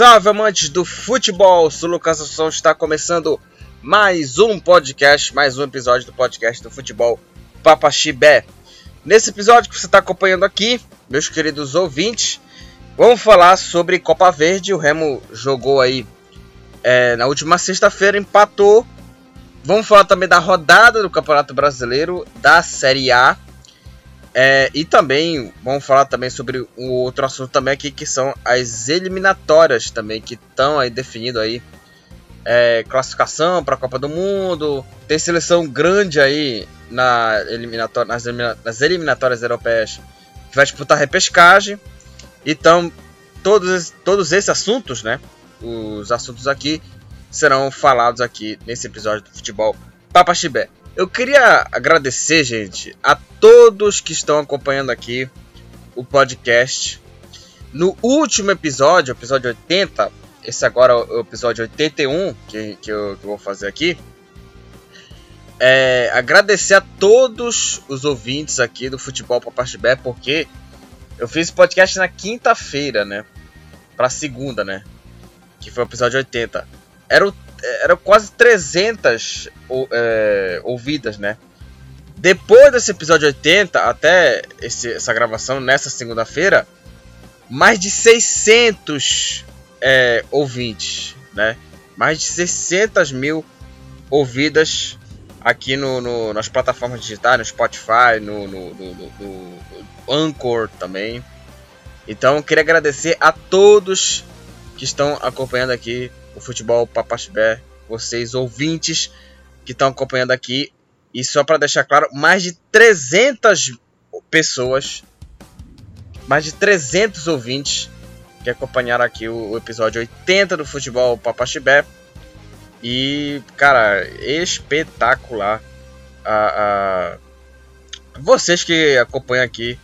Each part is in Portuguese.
salve amantes do futebol! Sou Lucas Assunção, está começando mais um podcast, mais um episódio do podcast do futebol Papaxibé. Nesse episódio que você está acompanhando aqui, meus queridos ouvintes, vamos falar sobre Copa Verde. O Remo jogou aí é, na última sexta-feira, empatou. Vamos falar também da rodada do Campeonato Brasileiro da Série A. É, e também vamos falar também sobre um outro assunto também aqui que são as eliminatórias também que estão aí definindo aí é, classificação para a Copa do Mundo. Tem seleção grande aí na eliminatória, nas, nas eliminatórias europeias que vai disputar repescagem. Então todos, todos esses assuntos, né? Os assuntos aqui serão falados aqui nesse episódio do Futebol Papa Chibé. Eu queria agradecer, gente, a todos que estão acompanhando aqui o podcast. No último episódio, episódio 80, esse agora é o episódio 81 que, que, eu, que eu vou fazer aqui. É, agradecer a todos os ouvintes aqui do Futebol Papachibé, porque eu fiz podcast na quinta-feira, né? Pra segunda, né? Que foi o episódio 80. Era o eram quase 300 é, ouvidas, né? Depois desse episódio 80, até esse, essa gravação nessa segunda-feira, mais de 600 é, ouvintes, né? Mais de 600 mil ouvidas aqui no, no, nas plataformas digitais, no Spotify, no, no, no, Anchor também. Então, queria agradecer a todos que estão acompanhando aqui o futebol Papaxibé, vocês ouvintes que estão acompanhando aqui. E só para deixar claro, mais de 300 pessoas, mais de 300 ouvintes que acompanharam aqui o, o episódio 80 do futebol Papaxibé. E, cara, espetacular. A, vocês que acompanham aqui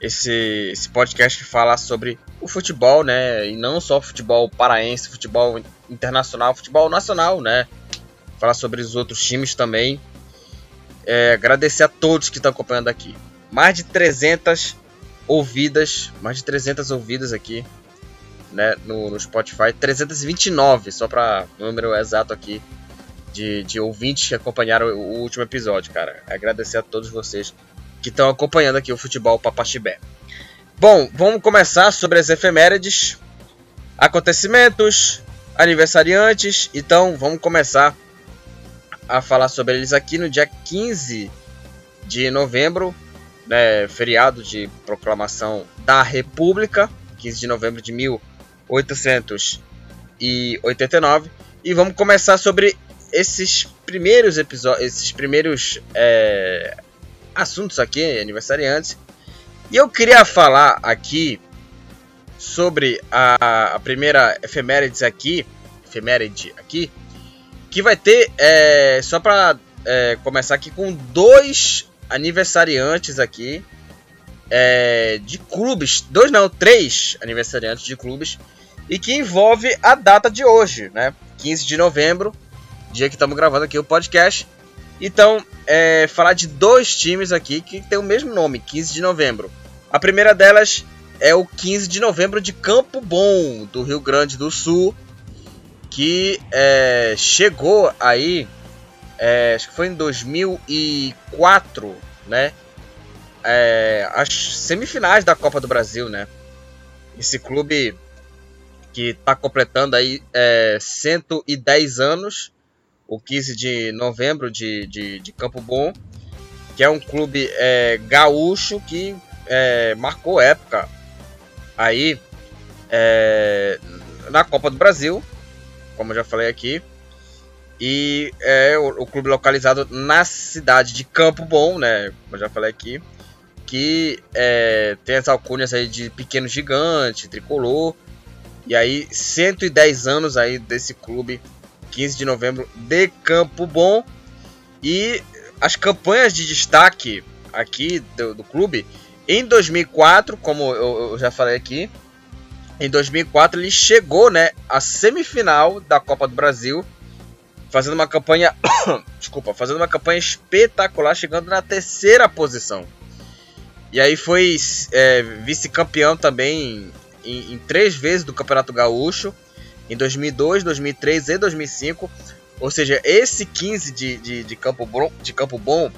esse, esse podcast que fala sobre o futebol, né? E não só futebol paraense, futebol internacional, futebol nacional, né? Falar sobre os outros times também. É, agradecer a todos que estão acompanhando aqui. Mais de 300 ouvidas, mais de 300 ouvidas aqui, né, no, no Spotify. 329, só para número exato aqui de, de ouvintes que acompanharam o, último episódio, cara. Agradecer a todos vocês que estão acompanhando aqui o futebol Papaxibé. Bom, vamos começar sobre as efemérides, acontecimentos, aniversariantes. Então, vamos começar a falar sobre eles aqui no dia 15 de novembro, né, feriado de proclamação da República, 15 de novembro de 1889. E vamos começar sobre esses primeiros episódios, esses primeiros é, assuntos aqui, aniversariantes. E eu queria falar aqui sobre a, a primeira efemérides aqui, efeméride aqui, que vai ter, é, só para é, começar aqui com dois aniversariantes aqui é, de clubes, dois não, três aniversariantes de clubes, e que envolve a data de hoje, né? 15 de novembro, dia que estamos gravando aqui o podcast. Então, é, falar de dois times aqui que tem o mesmo nome, 15 de novembro. A primeira delas é o 15 de novembro de Campo Bom, do Rio Grande do Sul, que é, chegou aí, é, acho que foi em 2004, né? É, as semifinais da Copa do Brasil, né? Esse clube que está completando aí é, 110 anos o 15 de novembro de, de, de Campo Bom, que é um clube é, gaúcho que é, marcou época aí é, na Copa do Brasil, como eu já falei aqui, e é o, o, clube localizado na cidade de Campo Bom, né, como eu já falei aqui, que é, tem as alcunhas aí de pequeno gigante, tricolor, e aí 110 anos aí desse clube 15 de novembro de Campo Bom. E as campanhas de destaque aqui do, do clube, em 2004, como eu, eu, já falei aqui, em 2004 ele chegou né, à semifinal da Copa do Brasil, fazendo uma campanha, desculpa, fazendo uma campanha espetacular, chegando na terceira posição. E aí foi é, vice-campeão também em, em, três vezes do Campeonato Gaúcho em 2002, 2003 e 2005. Ou seja, esse 15 de, de, de, Campo, Bom, de Campo Bom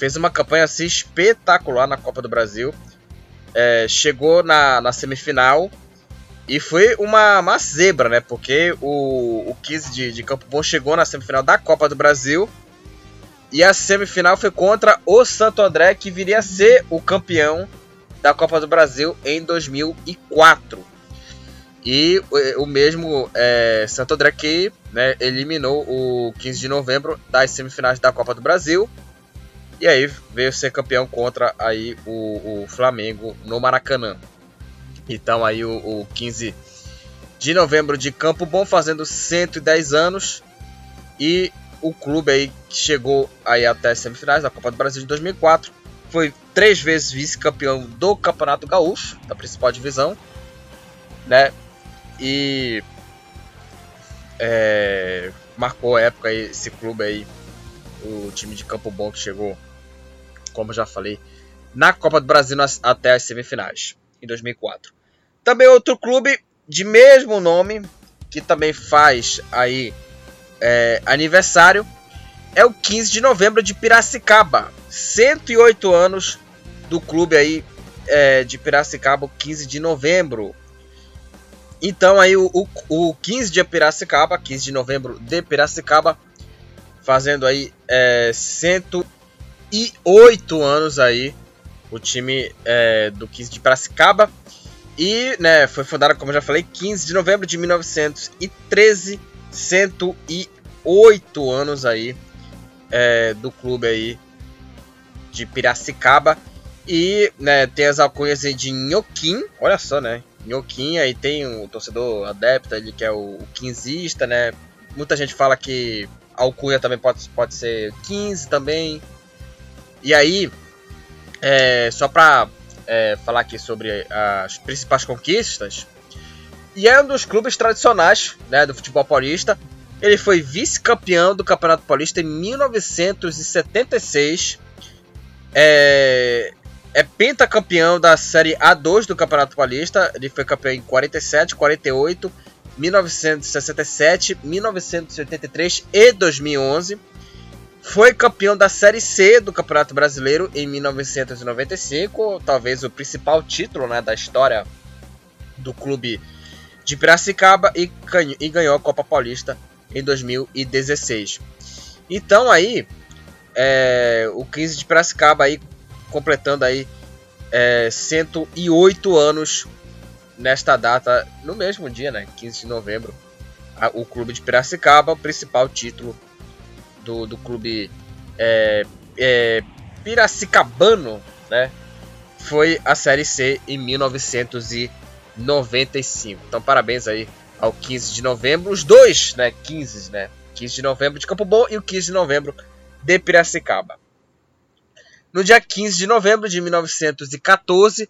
fez uma campanha assim, espetacular na Copa do Brasil. É, chegou na, na semifinal e foi uma, uma zebra, né? Porque o, o 15 de, de Campo Bom chegou na semifinal da Copa do Brasil. E a semifinal foi contra o Santo André, que viria a ser o campeão da Copa do Brasil em 2004. E o, o mesmo é, Santo André que né, eliminou o 15 de novembro das semifinais da Copa do Brasil. E aí veio ser campeão contra aí o, o Flamengo no Maracanã. Então aí o, o 15 de novembro de Campo Bom fazendo 110 anos e o clube aí que chegou aí até as semifinais da Copa do Brasil de 2004 foi três vezes vice-campeão do Campeonato Gaúcho da principal divisão, né? E é, marcou a época aí, esse clube aí, o time de Campo Bom que chegou, como já falei, na Copa do Brasil até as semifinais em 2004. Também outro clube de mesmo nome, que também faz aí é, aniversário, é o 15 de novembro de Piracicaba. 108 anos do clube aí é, de Piracicaba, 15 de novembro. Então aí o, o, o 15 de Piracicaba, 15 de novembro de Piracicaba, fazendo aí é, 108 anos aí o time é, do 15 de Piracicaba. E, né, foi fundada, como já falei, 15 de novembro de 1913, 108 anos aí é, do clube aí de Piracicaba. E, né, tem as alcunhas aí de Nhoquim, olha só, né, Nhoquim, aí tem o um torcedor adepto, ele que é o, o quinzista, né, muita gente fala que alcunha também pode, pode ser 15 também. E aí, é, só pra é, falar aqui sobre as principais conquistas. E é um dos clubes tradicionais né, do futebol paulista. Ele foi vice-campeão do Campeonato Paulista em 1976. É, é pentacampeão da Série A2 do Campeonato Paulista. Ele foi campeão em 47, 48, 1967, 1983 e 2011. Foi campeão da Série C do Campeonato Brasileiro em 1995, talvez o principal título né, da história do clube de Piracicaba e, e ganhou a Copa Paulista em 2016. Então aí, é, o 15 de Piracicaba aí completando aí é, 108 anos nesta data, no mesmo dia, né, 15 de novembro, a, o clube de Piracicaba, o principal título do, do clube é, é, piracicabano, né? Foi a Série C em 1995. Então, parabéns aí ao 15 de novembro. Os dois, né? 15, né? 15 de novembro de Campo Bom e o 15 de novembro de Piracicaba. No dia 15 de novembro de 1914,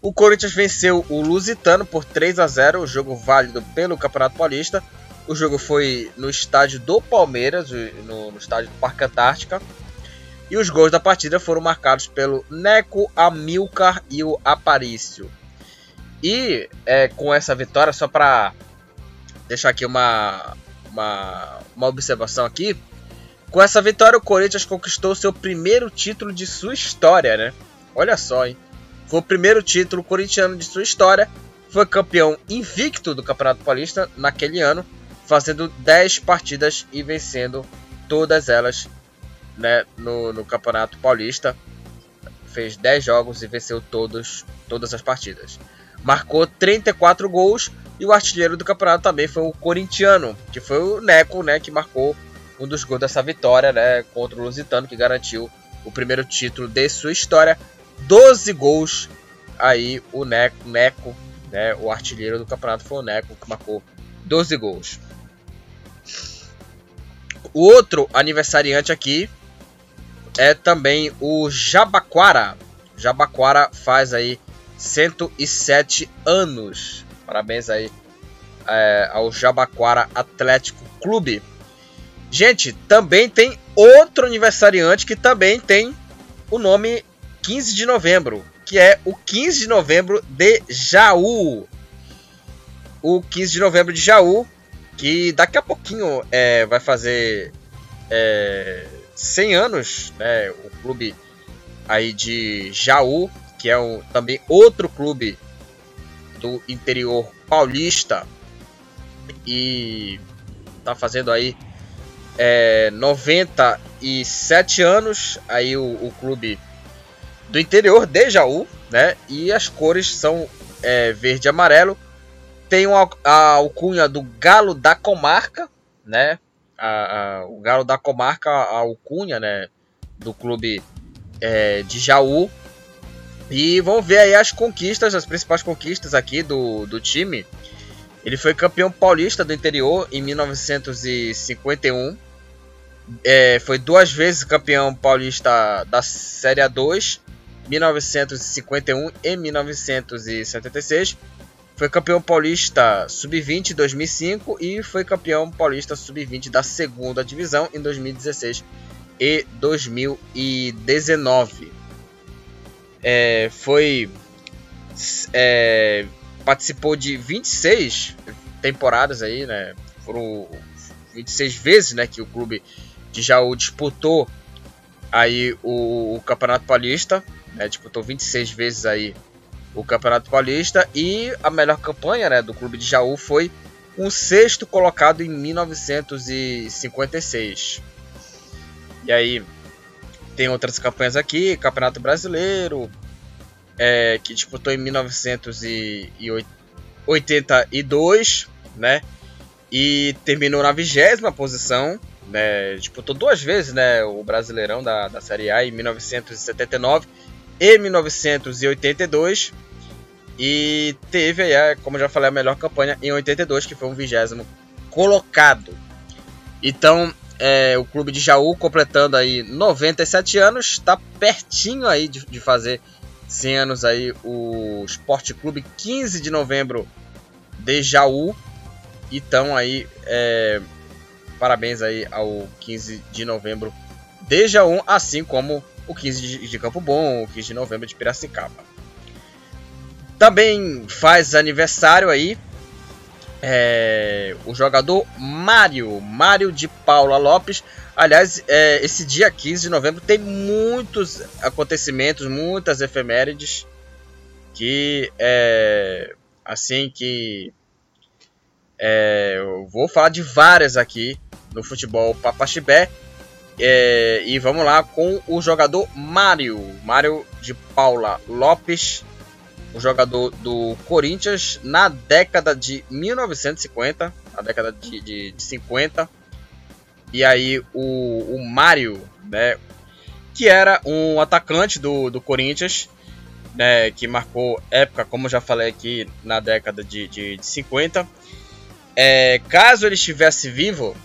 o Corinthians venceu o Lusitano por 3 a 0, o jogo válido pelo Campeonato Paulista. O jogo foi no estádio do Palmeiras, no, no estádio do Parque Antártica. E os gols da partida foram marcados pelo Neco, Amilcar e o Aparício. E é, com essa vitória, só para deixar aqui uma, uma, uma observação aqui. Com essa vitória, o Corinthians conquistou seu primeiro título de sua história, né? Olha só, hein? Foi o primeiro título corintiano de sua história. Foi campeão invicto do Campeonato Paulista naquele ano fazendo 10 partidas e vencendo todas elas né, no, no Campeonato Paulista. Fez 10 jogos e venceu todos, todas as partidas. Marcou 34 gols e o artilheiro do campeonato também foi o corintiano, que foi o Neco, né, que marcou um dos gols dessa vitória né, contra o Lusitano, que garantiu o primeiro título de sua história. 12 gols aí o Neco, Neco né, o artilheiro do campeonato foi o Neco, que marcou 12 gols. O outro aniversariante aqui é também o Jabaquara. Jabaquara faz aí 107 anos. Parabéns aí é, ao Jabaquara Atlético Clube. Gente, também tem outro aniversariante que também tem o nome 15 de novembro, que é o 15 de novembro de Jaú. o 15 de novembro de Jaú, que daqui a pouquinho é, vai fazer é, 100 anos, né? O clube aí de Jaú, que é um, também outro clube do interior paulista e tá fazendo aí é, 97 anos aí o, o, clube do interior de Jaú, né? E as cores são é, verde e amarelo tem uma, a alcunha do Galo da Comarca, né? A, a, o Galo da Comarca, a alcunha, né? Do clube é, de Jaú. E vamos ver aí as conquistas, as principais conquistas aqui do, do time. Ele foi campeão paulista do interior em 1951. É, foi duas vezes campeão paulista da Série A2, 1951 e 1976 foi campeão paulista sub-20 em 2005 e foi campeão paulista sub-20 da segunda divisão em 2016 e 2019. É, foi é, participou de 26 temporadas aí, né? Foram 26 vezes, né, que o clube de Jaú disputou aí o, o Campeonato Paulista, né? Disputou 26 vezes aí o Campeonato Paulista e a melhor campanha né, do clube de Jaú foi um sexto colocado em 1956. E aí tem outras campanhas aqui, Campeonato Brasileiro, é, que disputou em 1982, né? E terminou na vigésima posição, né? Disputou duas vezes, né? O Brasileirão da, da Série A em 1979 e 1982. E teve aí, como já falei, a melhor campanha em 82, que foi um vigésimo colocado. Então, é, o clube de Jaú completando aí 97 anos, está pertinho aí de, de, fazer 100 anos aí o Esporte Clube 15 de novembro de Jaú. Então aí, é, parabéns aí ao 15 de novembro de Jaú, assim como o 15 de, de Campo Bom, o 15 de novembro de Piracicaba. Também faz aniversário aí é, o jogador Mário, Mário de Paula Lopes. Aliás, é, esse dia 15 de novembro tem muitos acontecimentos, muitas efemérides que é, assim que é, eu vou falar de várias aqui no futebol Papaxibé. É, e vamos lá com o jogador Mário, Mário de Paula Lopes, um jogador do Corinthians na década de 1950, na década de, de, de 50. E aí o, o Mário, né, que era um atacante do, do Corinthians, né, que marcou época, como já falei aqui, na década de, de, de 50. É, caso ele estivesse vivo,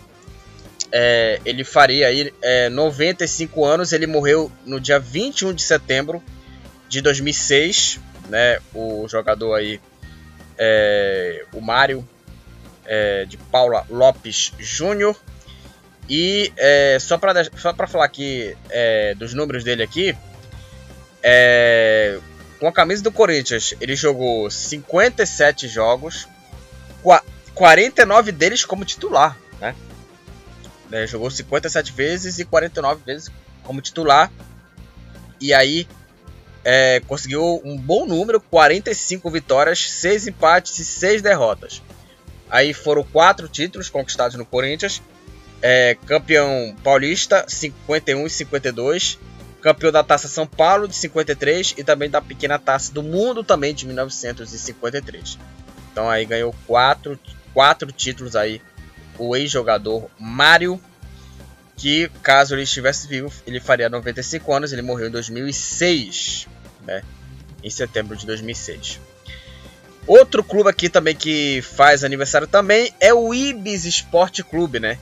é, ele faria aí é, 95 anos. Ele morreu no dia 21 de setembro de 2006 né? O jogador aí, é, o Mário é, de Paula Lopes Júnior. E é, só para só falar aqui é, dos números dele aqui, é, com a camisa do Corinthians, ele jogou 57 jogos, 49 deles como titular, né? É, jogou 57 vezes e 49 vezes como titular. E aí é, conseguiu um bom número, 45 vitórias, 6 empates e 6 derrotas. Aí foram quatro títulos conquistados no Corinthians. É, campeão paulista, 51 e 52. Campeão da Taça São Paulo, de 53. E também da Pequena Taça do Mundo, também de 1953. Então aí ganhou quatro, quatro títulos aí. O ex-jogador Mário que caso ele estivesse vivo, ele faria 95 anos, ele morreu em 2006, né? Em setembro de 2006. Outro clube aqui também que faz aniversário também é o Ibis Esporte Clube, né?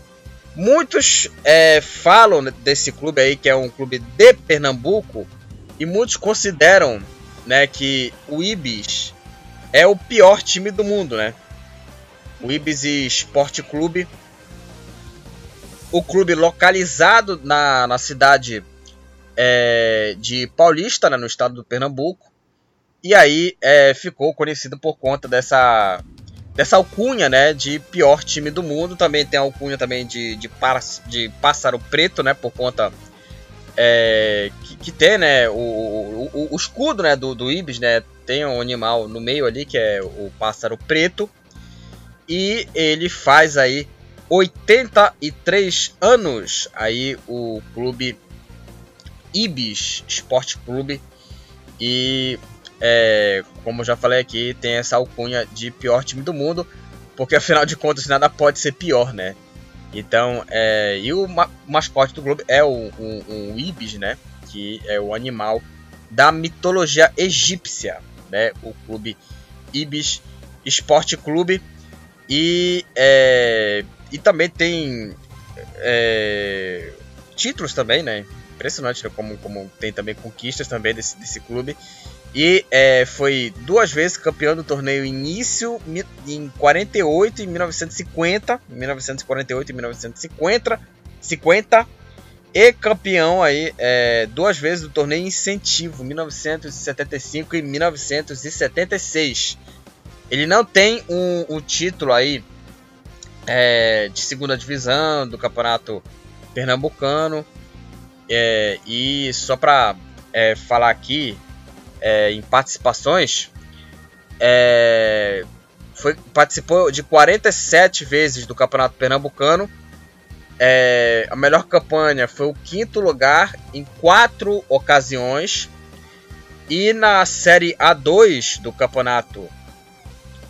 Muitos é, falam desse clube aí que é um clube de Pernambuco e muitos consideram, né, que o Ibis é o pior time do mundo, né? O Ibis Esporte Clube o clube localizado na, na cidade é, de Paulista, né, no estado do Pernambuco. E aí é, ficou conhecido por conta dessa dessa alcunha, né, de pior time do mundo. Também tem a alcunha também de, de, de pássaro preto, né, por conta é, que, que, tem, né, o, o, o, escudo, né, do, do Ibis, né, tem um animal no meio ali que é o pássaro preto e ele faz aí 83 anos aí o clube Ibis Esporte Clube e é, como já falei aqui tem essa alcunha de pior time do mundo porque afinal de contas nada pode ser pior, né? Então, é, e o ma mascote do clube é o, o, o, Ibis, né? Que é o animal da mitologia egípcia, né? O clube Ibis Esporte Clube. E, é, e também tem é, títulos também, né? Impressionante né? como, como tem também conquistas também desse, desse clube. E é, foi duas vezes campeão do torneio início em 48 e 1950, 1948 e 1950, 50 e campeão aí é, duas vezes do torneio incentivo 1975 e 1976. Ele não tem um, um título aí é, de segunda divisão do campeonato pernambucano é, e só para é, falar aqui é, em participações, é, foi, participou de 47 vezes do Campeonato Pernambucano. É, a melhor campanha foi o quinto lugar em quatro ocasiões. E na Série A2 do Campeonato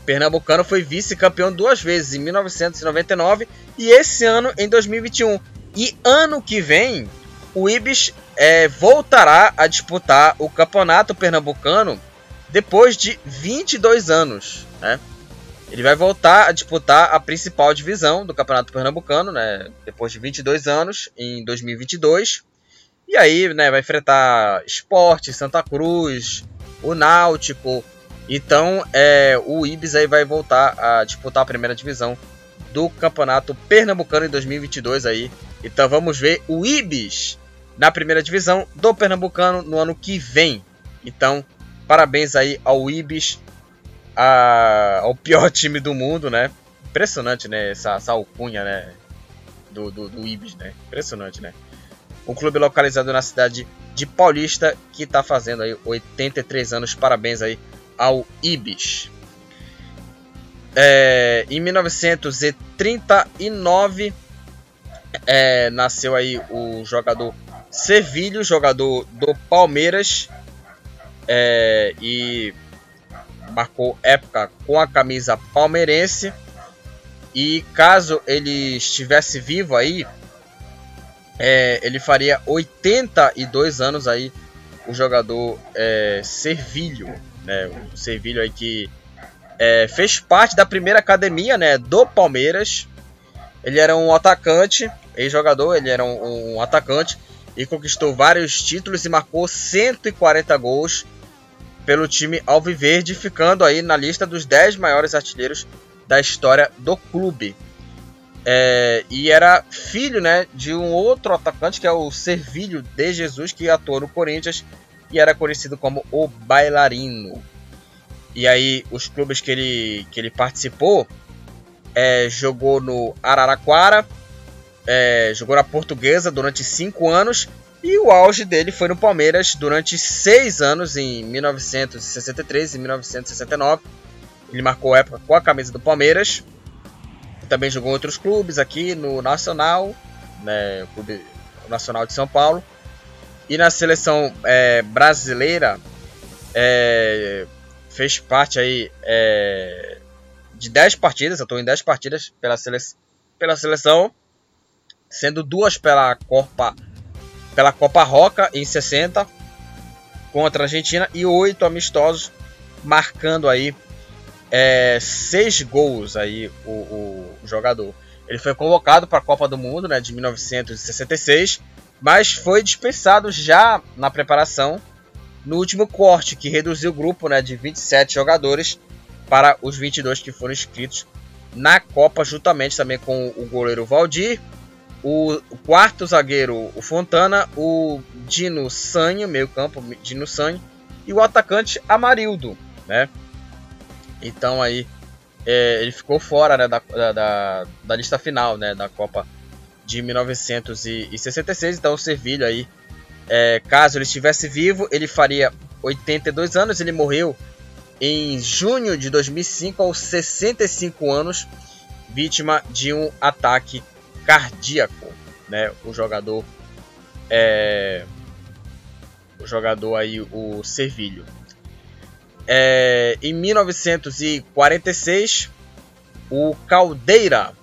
Pernambucano foi vice-campeão duas vezes, em 1999 e esse ano em 2021. E ano que vem, o Ibis é, voltará a disputar o Campeonato Pernambucano depois de 22 anos, né? Ele vai voltar a disputar a principal divisão do Campeonato Pernambucano, né? Depois de 22 anos, em 2022. E aí, né, vai enfrentar Esporte, Santa Cruz, o Náutico. Então, é, o Ibis aí vai voltar a disputar a primeira divisão do Campeonato Pernambucano em 2022 aí. Então, vamos ver o Ibis na primeira divisão do Pernambucano no ano que vem. Então, parabéns aí ao Ibis, a, ao pior time do mundo, né? Impressionante, né? Essa, essa alcunha, né? Do, do, do Ibis, né? Impressionante, né? Um clube localizado na cidade de Paulista que está fazendo aí 83 anos. Parabéns aí ao Ibis. É, em 1939 é, nasceu aí o jogador Sevilho, jogador do Palmeiras, é, e marcou época com a camisa palmeirense. E caso ele estivesse vivo aí, é, ele faria 82 anos aí, o jogador é, Servilho, né? O Servilho aí que é, fez parte da primeira academia, né, do Palmeiras. Ele era um atacante, ex-jogador, ele era um, um atacante e conquistou vários títulos e marcou 140 gols pelo time Alviverde, ficando aí na lista dos 10 maiores artilheiros da história do clube. É, e era filho né, de um outro atacante que é o Servilho de Jesus, que atuou no Corinthians e era conhecido como o Bailarino. E aí, os clubes que ele, que ele participou, é, jogou no Araraquara, é, jogou na Portuguesa durante 5 anos e o auge dele foi no Palmeiras durante 6 anos, em 1963 e 1969. Ele marcou época com a camisa do Palmeiras. Também jogou em outros clubes aqui no Nacional, né, o Clube Nacional de São Paulo. E na seleção é, brasileira é, fez parte aí é, de 10 partidas, estou em 10 partidas pela, sele pela seleção sendo duas pela Copa pela Copa Roca em 60 contra a Argentina e oito amistosos, marcando aí é, seis gols aí o, o, jogador. Ele foi convocado para a Copa do Mundo né, de 1966, mas foi dispensado já na preparação no último corte, que reduziu o grupo né, de 27 jogadores para os 22 que foram inscritos na Copa, juntamente também com o goleiro Valdir, o quarto zagueiro, o Fontana, o Dino Sanho, meio campo, Dino Sanho, e o atacante Amarildo, né? Então aí é, ele ficou fora né, da, da, da, lista final né, da Copa de 1966. Então o Servilho aí, é, caso ele estivesse vivo, ele faria 82 anos. Ele morreu em junho de 2005 aos 65 anos, vítima de um ataque cardíaco. Né, o jogador é, o jogador aí o Servilho. É, em 1946, o Caldeira,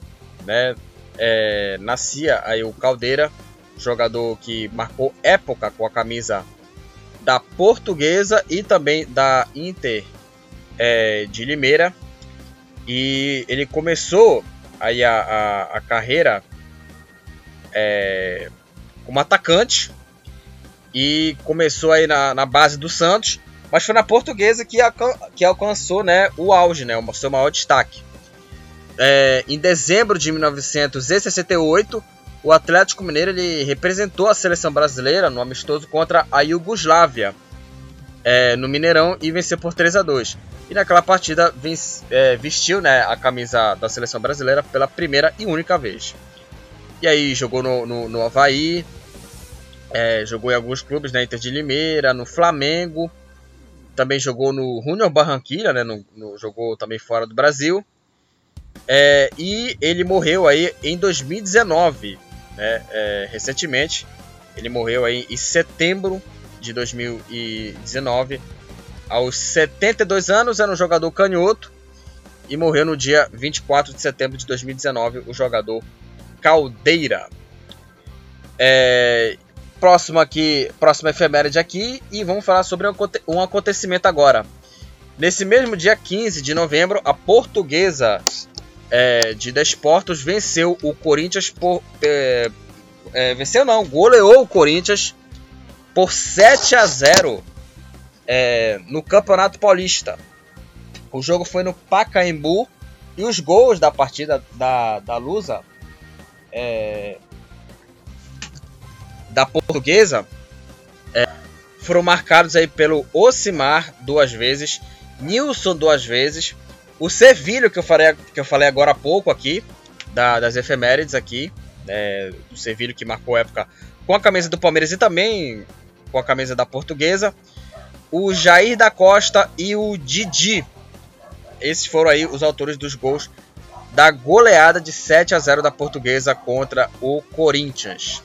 né, é, nascia aí o Caldeira, jogador que marcou época com a camisa da Portuguesa e também da Inter é, de Limeira. E ele começou aí a, a, a carreira é, como atacante e começou aí na, na base do Santos mas foi na portuguesa que, que alcançou né, o auge, né, o seu maior destaque. É, em dezembro de 1968, o Atlético Mineiro ele representou a seleção brasileira no amistoso contra a Iugoslávia é, no Mineirão e venceu por 3 a 2 E naquela partida é, vestiu né, a camisa da seleção brasileira pela primeira e única vez. E aí jogou no, no, no Havaí, é, jogou em alguns clubes, né, Inter de Limeira, no Flamengo também jogou no Junior Barranquilla, né? No, no, jogou também fora do Brasil. É, e ele morreu aí em 2019, né? É, recentemente. Ele morreu aí em setembro de 2019. Aos 72 anos, era um jogador canhoto. E morreu no dia 24 de setembro de 2019, o jogador Caldeira. É, próximo aqui, próxima efeméride aqui e vamos falar sobre um acontecimento agora. Nesse mesmo dia 15 de novembro, a portuguesa é, de Desportos venceu o Corinthians por. É, é, venceu não, goleou o Corinthians por 7 a 0 é, no Campeonato Paulista. O jogo foi no Pacaembu e os gols da partida da, da Lusa é, da portuguesa é, foram marcados aí pelo Ocimar duas vezes, Nilson duas vezes, o Sevilho que eu falei, que eu falei agora há pouco aqui, da, das efemérides aqui, é, do Sevilho que marcou época com a camisa do Palmeiras e também com a camisa da portuguesa, o Jair da Costa e o Didi. Esses foram aí os autores dos gols da goleada de 7 a 0 da portuguesa contra o Corinthians.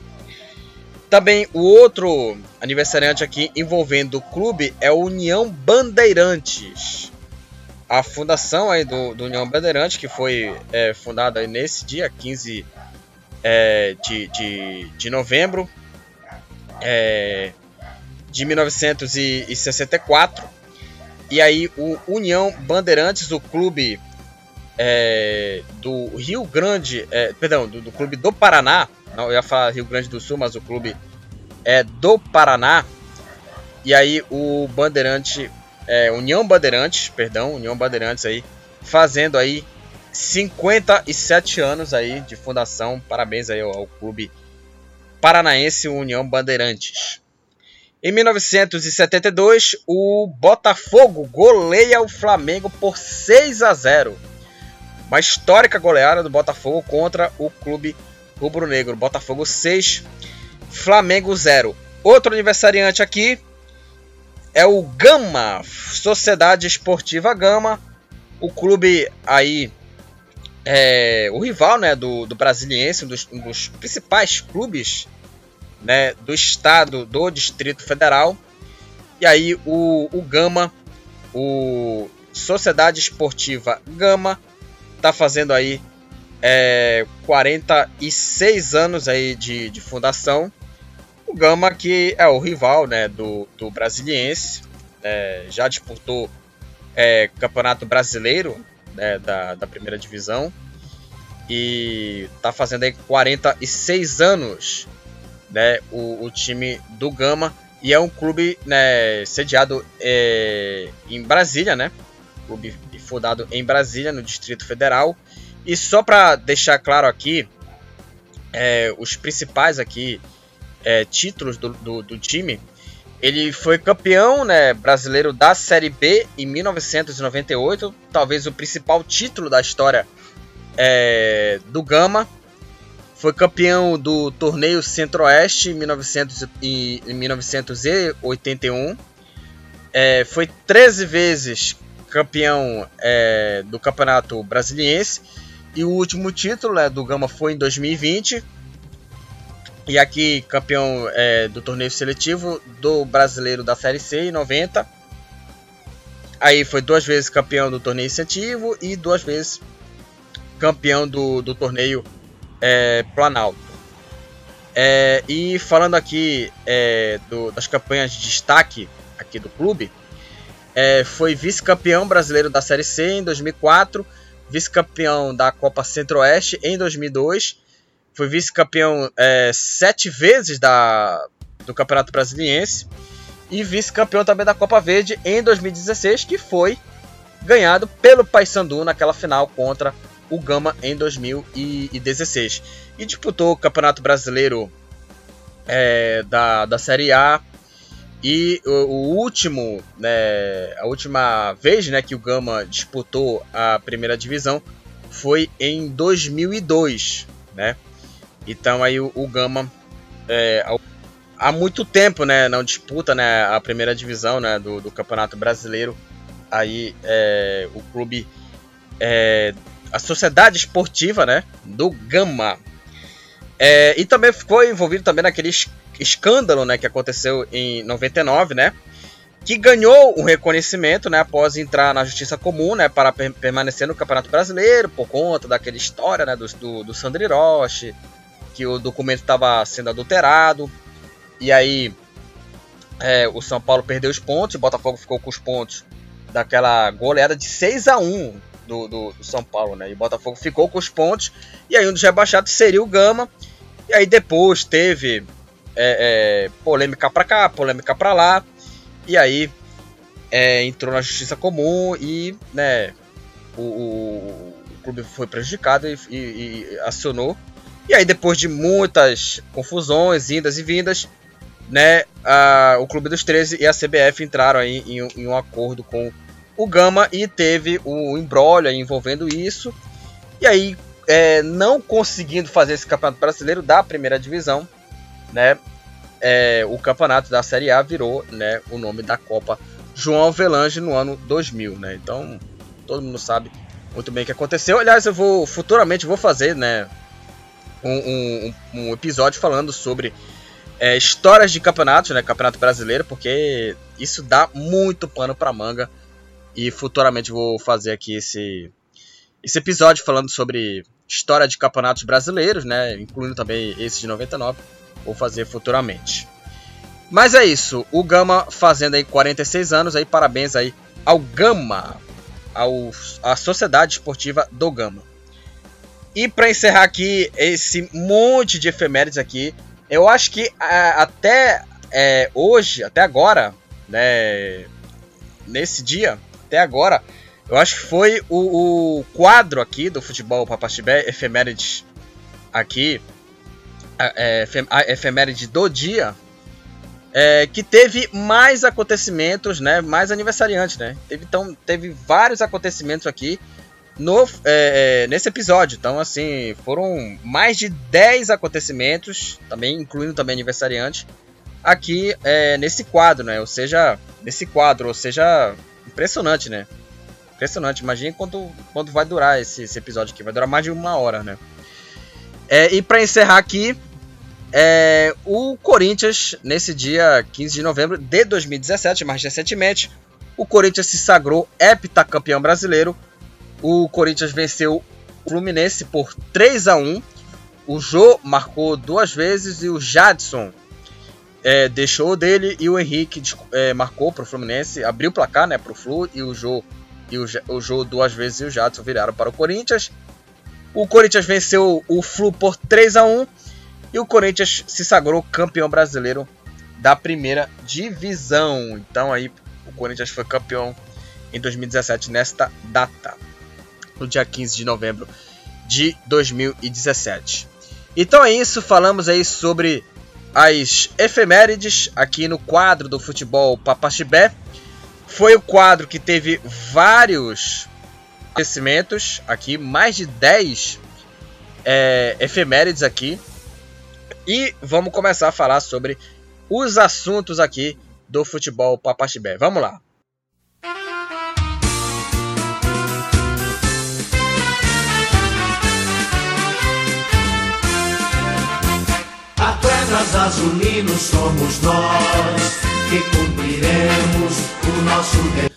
Também o outro aniversariante aqui envolvendo o clube é o União Bandeirantes. A fundação aí do, do União Bandeirantes, que foi é, fundada nesse dia 15 é, de, de, de novembro é, de 1964. E aí o União Bandeirantes, o clube é, do Rio Grande, é, perdão, do, do clube do Paraná, não, eu ia falar Rio Grande do Sul, mas o clube é do Paraná. E aí o Bandeirante, é, União Bandeirantes, perdão, União Bandeirantes aí, fazendo aí 57 anos aí de fundação. Parabéns aí ao, ao clube paranaense União Bandeirantes. Em 1972, o Botafogo goleia o Flamengo por 6 a 0. Uma histórica goleada do Botafogo contra o clube rubro-negro. Botafogo 6, Flamengo 0. Outro aniversariante aqui é o Gama, Sociedade Esportiva Gama, o clube aí é o rival né, do, do Brasiliense, um dos, um dos principais clubes né, do estado do Distrito Federal. E aí o, o Gama, o Sociedade Esportiva Gama, tá fazendo aí é, 46 anos aí de, de fundação. O Gama que é o rival né, do, do Brasiliense, é, já disputou é, Campeonato Brasileiro né, da, da primeira divisão e tá fazendo aí 46 anos né, o, o time do Gama e é um clube né, sediado é, em Brasília, né? Clube fundado em Brasília, no Distrito Federal. E só para deixar claro aqui, é, os principais aqui é, títulos do, do, do, time, Ele foi campeão né, brasileiro da Série B em 1998, talvez o principal título da história é, do Gama. Foi campeão do torneio Centro-Oeste em, 1981. É, foi 13 vezes campeão é, do Campeonato Brasiliense. E o último título né, do Gama foi em 2020. E aqui, campeão é, do torneio seletivo do brasileiro da Série C em 90. Aí foi duas vezes campeão do torneio incentivo e duas vezes campeão do, do torneio é, Planalto. É, e falando aqui é, do, das campanhas de destaque aqui do clube, é, foi vice-campeão brasileiro da Série C em 2004, vice-campeão da Copa Centro-Oeste em 2002, foi vice-campeão é, sete vezes da, do Campeonato Brasiliense e vice-campeão também da Copa Verde em 2016, que foi ganhado pelo Paysandu naquela final contra o Gama em 2016. E disputou o Campeonato Brasileiro é, da, da Série A. E o, o, último, né, a última vez né, que o Gama disputou a primeira divisão foi em 2002, né? Então aí o, o Gama é, há muito tempo, né, não disputa né, a primeira divisão né, do, do Campeonato Brasileiro. Aí é, o clube é, a Sociedade Esportiva, né, do Gama. É, e também ficou envolvido também naquele escândalo, né, que aconteceu em 99, né, que ganhou um reconhecimento, né, após entrar na Justiça Comum, né, para per permanecer no Campeonato Brasileiro por conta daquela história, né, do, do, do Sandri Roche, que o documento estava sendo adulterado, e aí é, o São Paulo perdeu os pontos, o Botafogo ficou com os pontos daquela goleada de 6 a 1 do, do, do, São Paulo, né? E o Botafogo ficou com os pontos. E aí um dos rebaixados seria o Gama. E aí depois teve é, é, polêmica pra cá, polêmica pra lá. E aí é, entrou na justiça comum e né, o, o, o clube foi prejudicado e, e, e, acionou. E aí depois de muitas confusões, indas e vindas, né, a, o Clube dos 13 e a CBF entraram aí em, em um acordo com o Gama e teve o embrólio envolvendo isso. E aí, é, não conseguindo fazer esse campeonato brasileiro da primeira divisão, né? É, o campeonato da Série A virou né, o nome da Copa João Avelange no ano 2000, né? Então, todo mundo sabe muito bem o que aconteceu. Aliás, eu vou futuramente vou fazer, né, um, um, um episódio falando sobre é, histórias de campeonatos, né, campeonato brasileiro, porque isso dá muito pano para manga. E futuramente vou fazer aqui esse, esse episódio falando sobre história de campeonatos brasileiros, né? Incluindo também esse de 99. Vou fazer futuramente. Mas é isso. O Gama fazendo aí 46 anos. Aí parabéns aí ao Gama. Ao, à Sociedade Esportiva do Gama. E para encerrar aqui esse monte de efemérides aqui. Eu acho que até é, hoje, até agora, né? Nesse dia, até agora, eu acho que foi o, o quadro aqui do futebol Papastibé, efemérides aqui, a efeméride do dia, é, que teve mais acontecimentos, né, mais aniversariantes, né? Teve, então, teve vários acontecimentos aqui no, é, é nesse episódio. Então, assim, foram mais de 10 acontecimentos, também incluindo também aniversariantes, aqui é, nesse quadro, né? Ou seja, nesse quadro, ou seja, Impressionante, né? Impressionante. Imagina quanto, quanto vai durar esse, esse episódio aqui. Vai durar mais de uma hora, né? É, e para encerrar aqui, é, o Corinthians, nesse dia 15 de novembro de 2017, mais recentemente, o Corinthians se sagrou heptacampeão brasileiro. O Corinthians venceu o Fluminense por 3 a 1 O Jô marcou duas vezes e o Jadson é, deixou dele e o Henrique é, marcou para o Fluminense, abriu o placar né, para o Flu e o Jô, e o, o Jô duas vezes e o Jadson viraram para o Corinthians. O Corinthians venceu o Flu por 3 a 1 e o Corinthians se sagrou campeão brasileiro da primeira divisão. Então aí o Corinthians foi campeão em 2017 nesta data, no dia 15 de novembro de 2017. Então é isso, falamos aí sobre as efemérides aqui no quadro do futebol Papaxibé. Foi o quadro que teve vários acontecimentos aqui, mais de 10 é, efemérides aqui. E vamos começar a falar sobre os assuntos aqui do futebol Papaxibé. Vamos lá. Atletas azulinos somos nós que cumpriremos o nosso dever.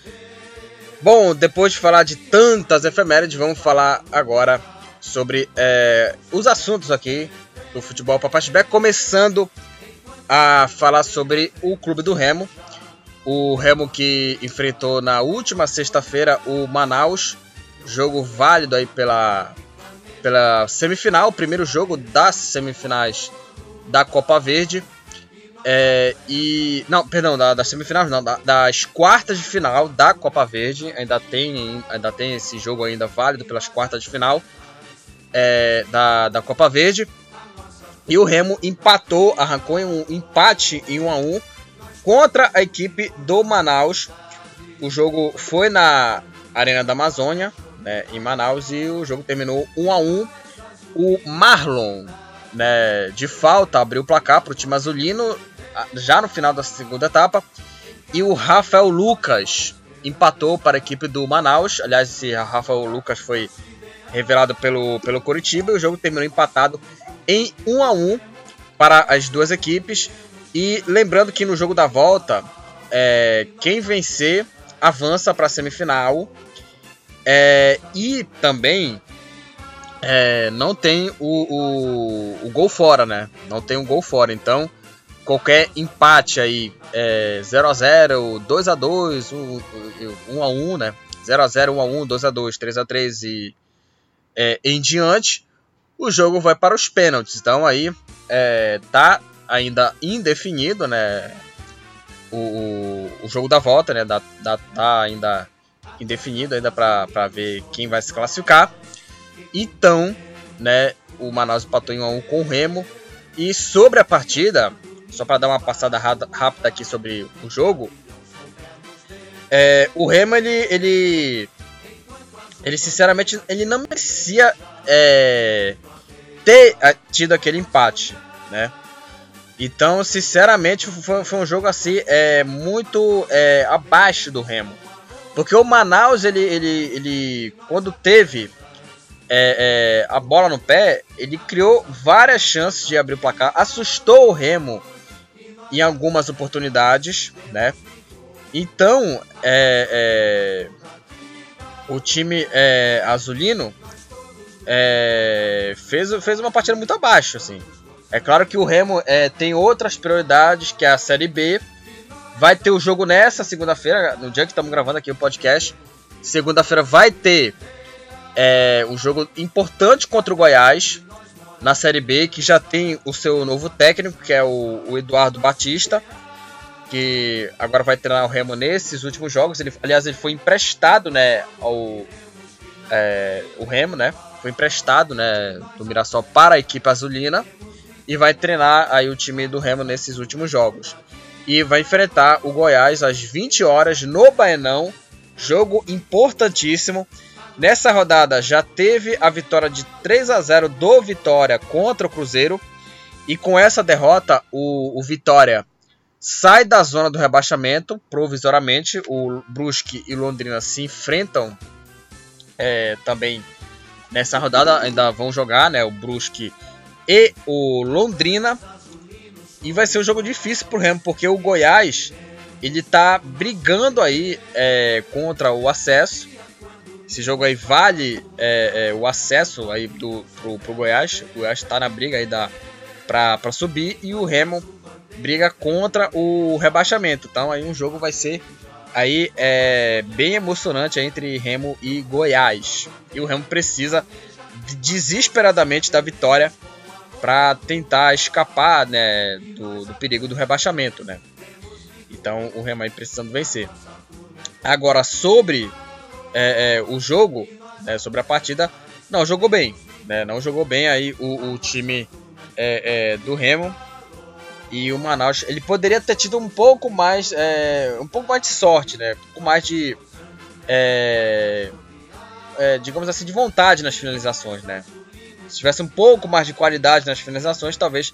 Bom, depois de falar de tantas efemérides, vamos falar agora sobre é, os assuntos aqui do futebol Papaxibé, começando a falar sobre o clube do Remo. O Remo que enfrentou na última sexta-feira o Manaus, jogo válido aí pela, pela semifinal, primeiro jogo das semifinais da Copa Verde. É, e. Não, perdão, da, das semifinais não, da, das quartas de final da Copa Verde. Ainda tem, ainda tem esse jogo ainda válido pelas quartas de final é, da, da Copa Verde. E o Remo empatou, arrancou um empate em 1 a 1 contra a equipe do Manaus. O jogo foi na Arena da Amazônia, né, em Manaus, e o jogo terminou 1 a 1 O Marlon, né, de falta, abriu o placar para o time azulino já no final da segunda etapa. E o Rafael Lucas empatou para a equipe do Manaus. Aliás, esse Rafael Lucas foi revelado pelo, pelo Coritiba. E o jogo terminou empatado em 1 a 1 para as duas equipes. E lembrando que no jogo da volta, é, quem vencer avança para a semifinal. É, e também é, não tem o, o, o, gol fora, né? Não tem um gol fora. Então, qualquer empate aí, é, 0x0, 2x2, 1x1, né? 0x0, 1x1, 2x2, 3x3 e é, em diante, o jogo vai para os pênaltis. Então aí é, tá ainda indefinido, né? O, o, o jogo da volta, né? Da, da, tá ainda indefinido ainda para ver quem vai se classificar. Então, né? O Manaus empatou em 1 a 1 com o Remo. E sobre a partida, só para dar uma passada rápida aqui sobre o jogo, é, o Remo ele, ele, ele sinceramente ele não merecia é, ter é, tido aquele empate, né? Então, sinceramente, foi, foi um jogo assim é, muito é, abaixo do Remo. Porque o Manaus, ele, ele, ele quando teve é, é, a bola no pé, ele criou várias chances de abrir o placar, assustou o Remo em algumas oportunidades, né? Então, é, é o time é, azulino é, fez, fez uma partida muito abaixo, assim. É claro que o Remo é, tem outras prioridades, que é a Série B. Vai ter o jogo nessa segunda-feira, no dia que estamos gravando aqui o podcast. Segunda-feira vai ter é, um jogo importante contra o Goiás na Série B, que já tem o seu novo técnico, que é o, o Eduardo Batista, que agora vai treinar o Remo nesses últimos jogos. Ele, aliás, ele foi emprestado né, ao é, o Remo, né? Foi emprestado né, do Mirassol para a equipe azulina e vai treinar aí o time do Remo nesses últimos jogos. E vai enfrentar o Goiás às 20 horas no Baenão. Jogo importantíssimo. Nessa rodada já teve a vitória de 3 a 0 do Vitória contra o Cruzeiro. E com essa derrota, o, o Vitória sai da zona do rebaixamento provisoriamente. O Brusque e Londrina se enfrentam é, também nessa rodada. Ainda vão jogar né, o Brusque e o Londrina. E vai ser um jogo difícil pro Remo, porque o Goiás ele tá brigando aí é, contra o acesso. Esse jogo aí vale é, é, o acesso aí do, pro, pro Goiás. O Goiás está na briga aí da, pra, pra subir e o Remo briga contra o rebaixamento. Então aí um jogo vai ser aí é, bem emocionante entre Remo e Goiás. E o Remo precisa desesperadamente da vitória para tentar escapar né, do, do, perigo do rebaixamento. Né? Então o Remo aí precisando vencer. Agora sobre é, é, o jogo, né, sobre a partida, não jogou bem, né, não jogou bem aí o, o time é, é, do Remo. E o Manaus, ele poderia ter tido um pouco mais, é, um pouco mais de sorte, né? Um pouco mais de, é, é, digamos assim, de vontade nas finalizações, né? Se tivesse um pouco mais de qualidade nas finalizações, talvez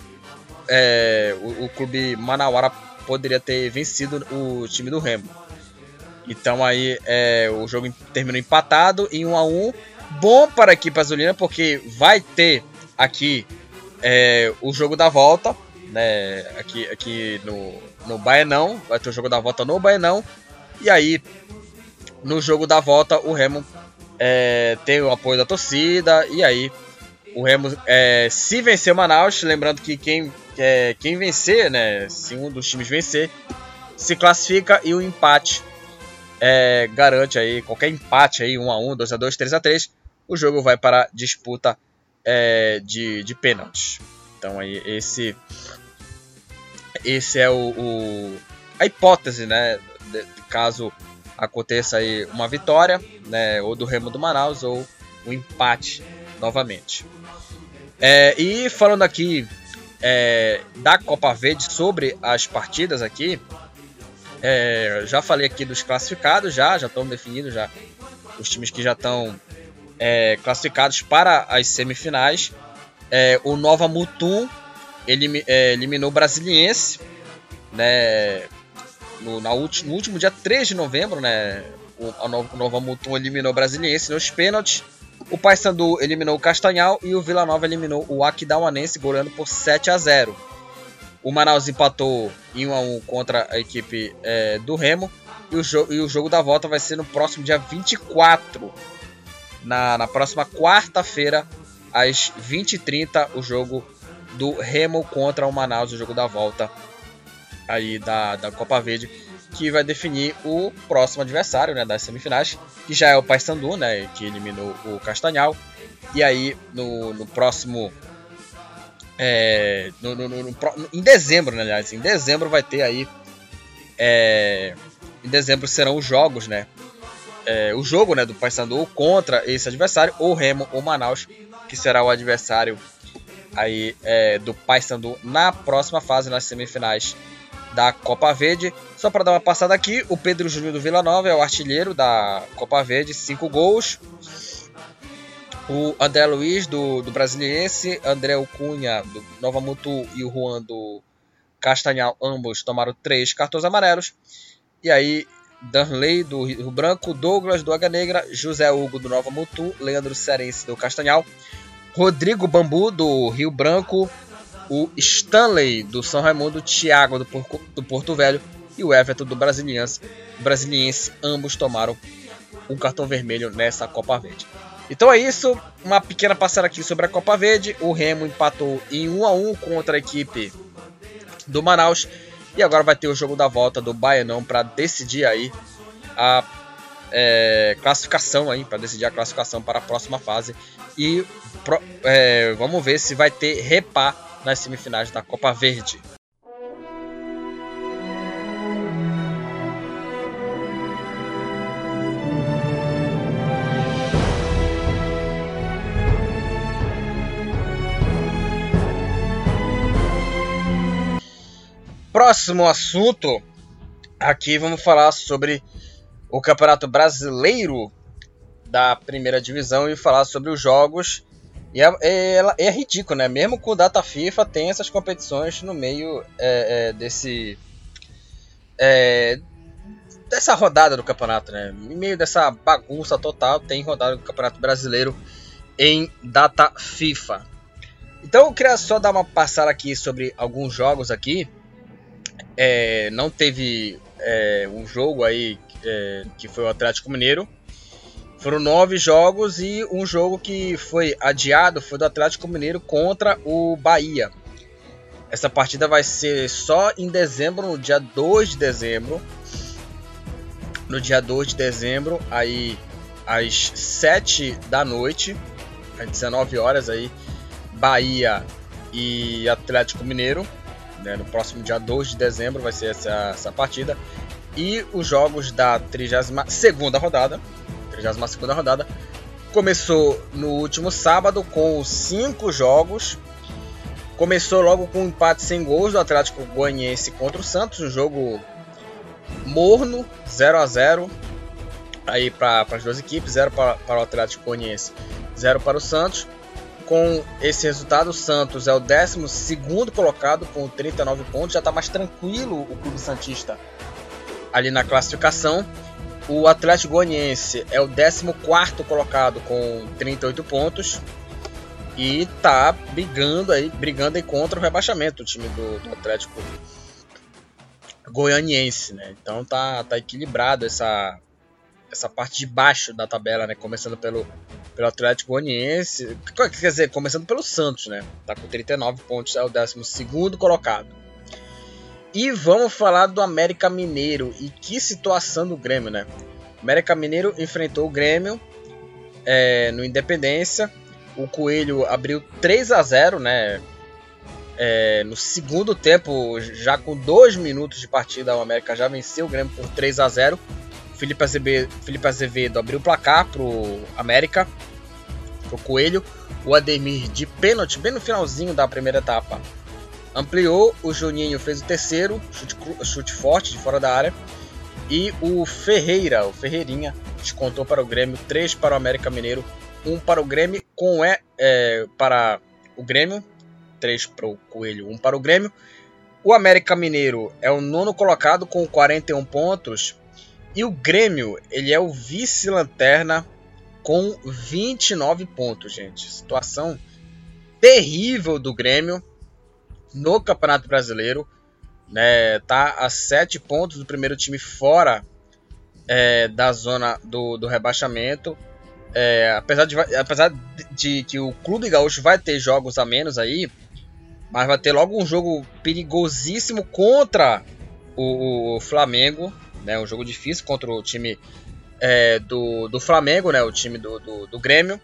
é, o, o, clube Manauara poderia ter vencido o time do Remo. Então aí é, o jogo terminou empatado em 1 a 1 Bom para a equipe azulina, porque vai ter aqui é, o jogo da volta, né? Aqui, aqui no, no Baenão, vai ter o jogo da volta no Baenão. E aí, no jogo da volta, o Remo é, tem o apoio da torcida. E aí, o Remo, é, se vencer o Manaus, lembrando que quem, é, quem vencer, né? Se um dos times vencer, se classifica e o empate é, garante aí qualquer empate aí 1 a 1, 2 a 2, 3 a 3, o jogo vai para disputa é, de, de pênaltis. Então aí esse esse é o, o a hipótese, né, de, caso aconteça aí uma vitória, né, ou do Remo do Manaus ou um empate novamente. É, e falando aqui é, da Copa Verde sobre as partidas aqui, é, já falei aqui dos classificados, já já estão definidos já os times que já estão é, classificados para as semifinais. É, o Nova Mutum é, eliminou o Brasiliense né, no, na ulti, no último dia 3 de novembro. Né, o, a Nova, o Nova Mutum eliminou o Brasiliense nos pênaltis. O Paysandu eliminou o Castanhal e o Vila Nova eliminou o Aquidauanense, goleando por 7 a 0. O Manaus empatou em 1 a 1 contra a equipe é, do Remo. E o, e o jogo da volta vai ser no próximo dia 24 na, na próxima quarta-feira, às 20h30, o jogo do Remo contra o Manaus, o jogo da volta aí da, da Copa Verde, que vai definir o próximo adversário né, das semifinais, que já é o Paysandu, né, que eliminou o Castanhal. E aí, no, no próximo. É, no, no, no, em dezembro, né, aliás, em dezembro vai ter aí. É, em dezembro serão os jogos, né? é, o jogo né, do Paysandu contra esse adversário, ou Remo ou Manaus, que será o adversário aí é, do Paysandu na próxima fase, nas semifinais da Copa Verde. Só para dar uma passada aqui, o Pedro Júnior do Vila Nova é o artilheiro da Copa Verde, 5 gols. O André Luiz do, do Brasiliense, André Cunha do Nova Mutu e o Juan do Castanhal, ambos tomaram três cartões amarelos. E aí Danley do Rio Branco, Douglas do Águia Negra, José Hugo do Nova Mutu, Leandro Cerense do Castanhal, Rodrigo Bambu do Rio Branco, o Stanley do São Raimundo, Thiago do, Porco, do Porto Velho e o Everton do Brasiliense. Brasiliense, ambos tomaram um cartão vermelho nessa Copa Verde. Então é isso, uma pequena passada aqui sobre a Copa Verde. O Remo empatou em 1 a 1 contra a equipe do Manaus e agora vai ter o jogo da volta do Baianão para decidir aí a é, classificação aí, para decidir a classificação para a próxima fase. E pro, é, vamos ver se vai ter repá nas semifinais da Copa Verde. Próximo assunto, aqui vamos falar sobre o Campeonato Brasileiro da primeira divisão e falar sobre os jogos. E é, é, é ridículo, né? Mesmo com data FIFA, tem essas competições no meio é, é, desse. É, dessa rodada do campeonato, né? No meio dessa bagunça total, tem rodada do Campeonato Brasileiro em data FIFA. Então eu queria só dar uma passada aqui sobre alguns jogos aqui é, não teve é, um jogo aí é, que foi o Atlético Mineiro. Foram nove jogos e um jogo que foi adiado foi do Atlético Mineiro contra o Bahia. Essa partida vai ser só em dezembro, no dia 2 de dezembro. No dia 2 de dezembro, aí às 7 da noite, às 19 horas aí, Bahia e Atlético Mineiro. Né? No próximo dia 2 de dezembro vai ser essa, essa partida. E os jogos da 32 rodada. 32 rodada. Começou no último sábado com cinco jogos. começou logo com um empate sem gols do Atlético Goianiense contra o Santos, um jogo morno, 0 a 0 aí para as duas equipes, 0 para, o Atlético Goianiense, 0 para o Santos. Com esse resultado, o Santos é o 12 colocado com 39 pontos, já está mais tranquilo o Clube Santista ali na classificação. O Atlético Goianiense é o 14 colocado com 38 pontos e tá brigando aí, brigando aí contra o rebaixamento o time do, do Atlético Goianiense, né? Então tá, tá equilibrado essa essa parte de baixo da tabela, né? Começando pelo, pelo Atlético Goianiense, quer dizer, começando pelo Santos, né? Tá com 39 pontos, é o 12 colocado. E vamos falar do América Mineiro e que situação do Grêmio, né? O América Mineiro enfrentou o Grêmio é, no Independência. O Coelho abriu 3 a 0, né? É, no segundo tempo, já com 2 minutos de partida, o América já venceu o Grêmio por 3 a 0 Felipe Azevedo, Felipe Azevedo abriu o placar pro América, pro Coelho. O Ademir de pênalti, bem no finalzinho da primeira etapa. Ampliou, o Juninho fez o terceiro, chute, chute forte de fora da área. E o Ferreira, o Ferreirinha, descontou para o Grêmio, 3 para o América Mineiro, 1 para o Grêmio, com é, é para o Grêmio, 3 para o Coelho, 1 para o Grêmio. O América Mineiro é o nono colocado com 41 pontos e o Grêmio, ele é o vice-lanterna com 29 pontos, gente. Situação terrível do Grêmio no Campeonato Brasileiro. Né, tá a 7 pontos do primeiro time fora é, da zona do, do rebaixamento. É, apesar, de, apesar de que o Clube Gaúcho vai ter jogos a menos aí, mas vai ter logo um jogo perigosíssimo contra o, o Flamengo né? Um jogo difícil contra o time é, do, do Flamengo, né? O time do, do, do Grêmio.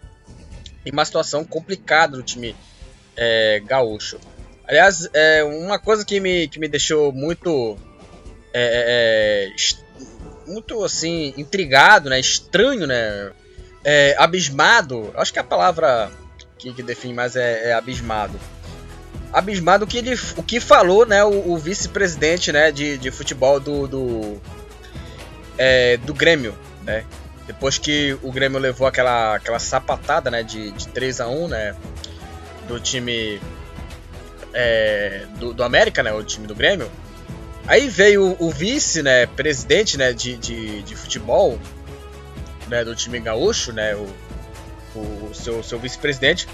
E uma situação complicada do time é, gaúcho. Aliás, é, uma coisa que me, que me deixou muito. É, é, é muito assim, intrigado, né? Estranho, né? É, abismado. Acho que a palavra que, que define mais é, abismado abismado o que ele o que falou né o, o vice-presidente né de, de futebol do, do, é, do Grêmio, né? Depois que o Grêmio levou aquela, aquela sapatada, né, de, de 3 a 1 né, do time é, do, do América, né, o time do Grêmio. Aí veio o, vice, né, presidente, né, de, de, de futebol, né, do time gaúcho, né, o, o seu, seu vice-presidente,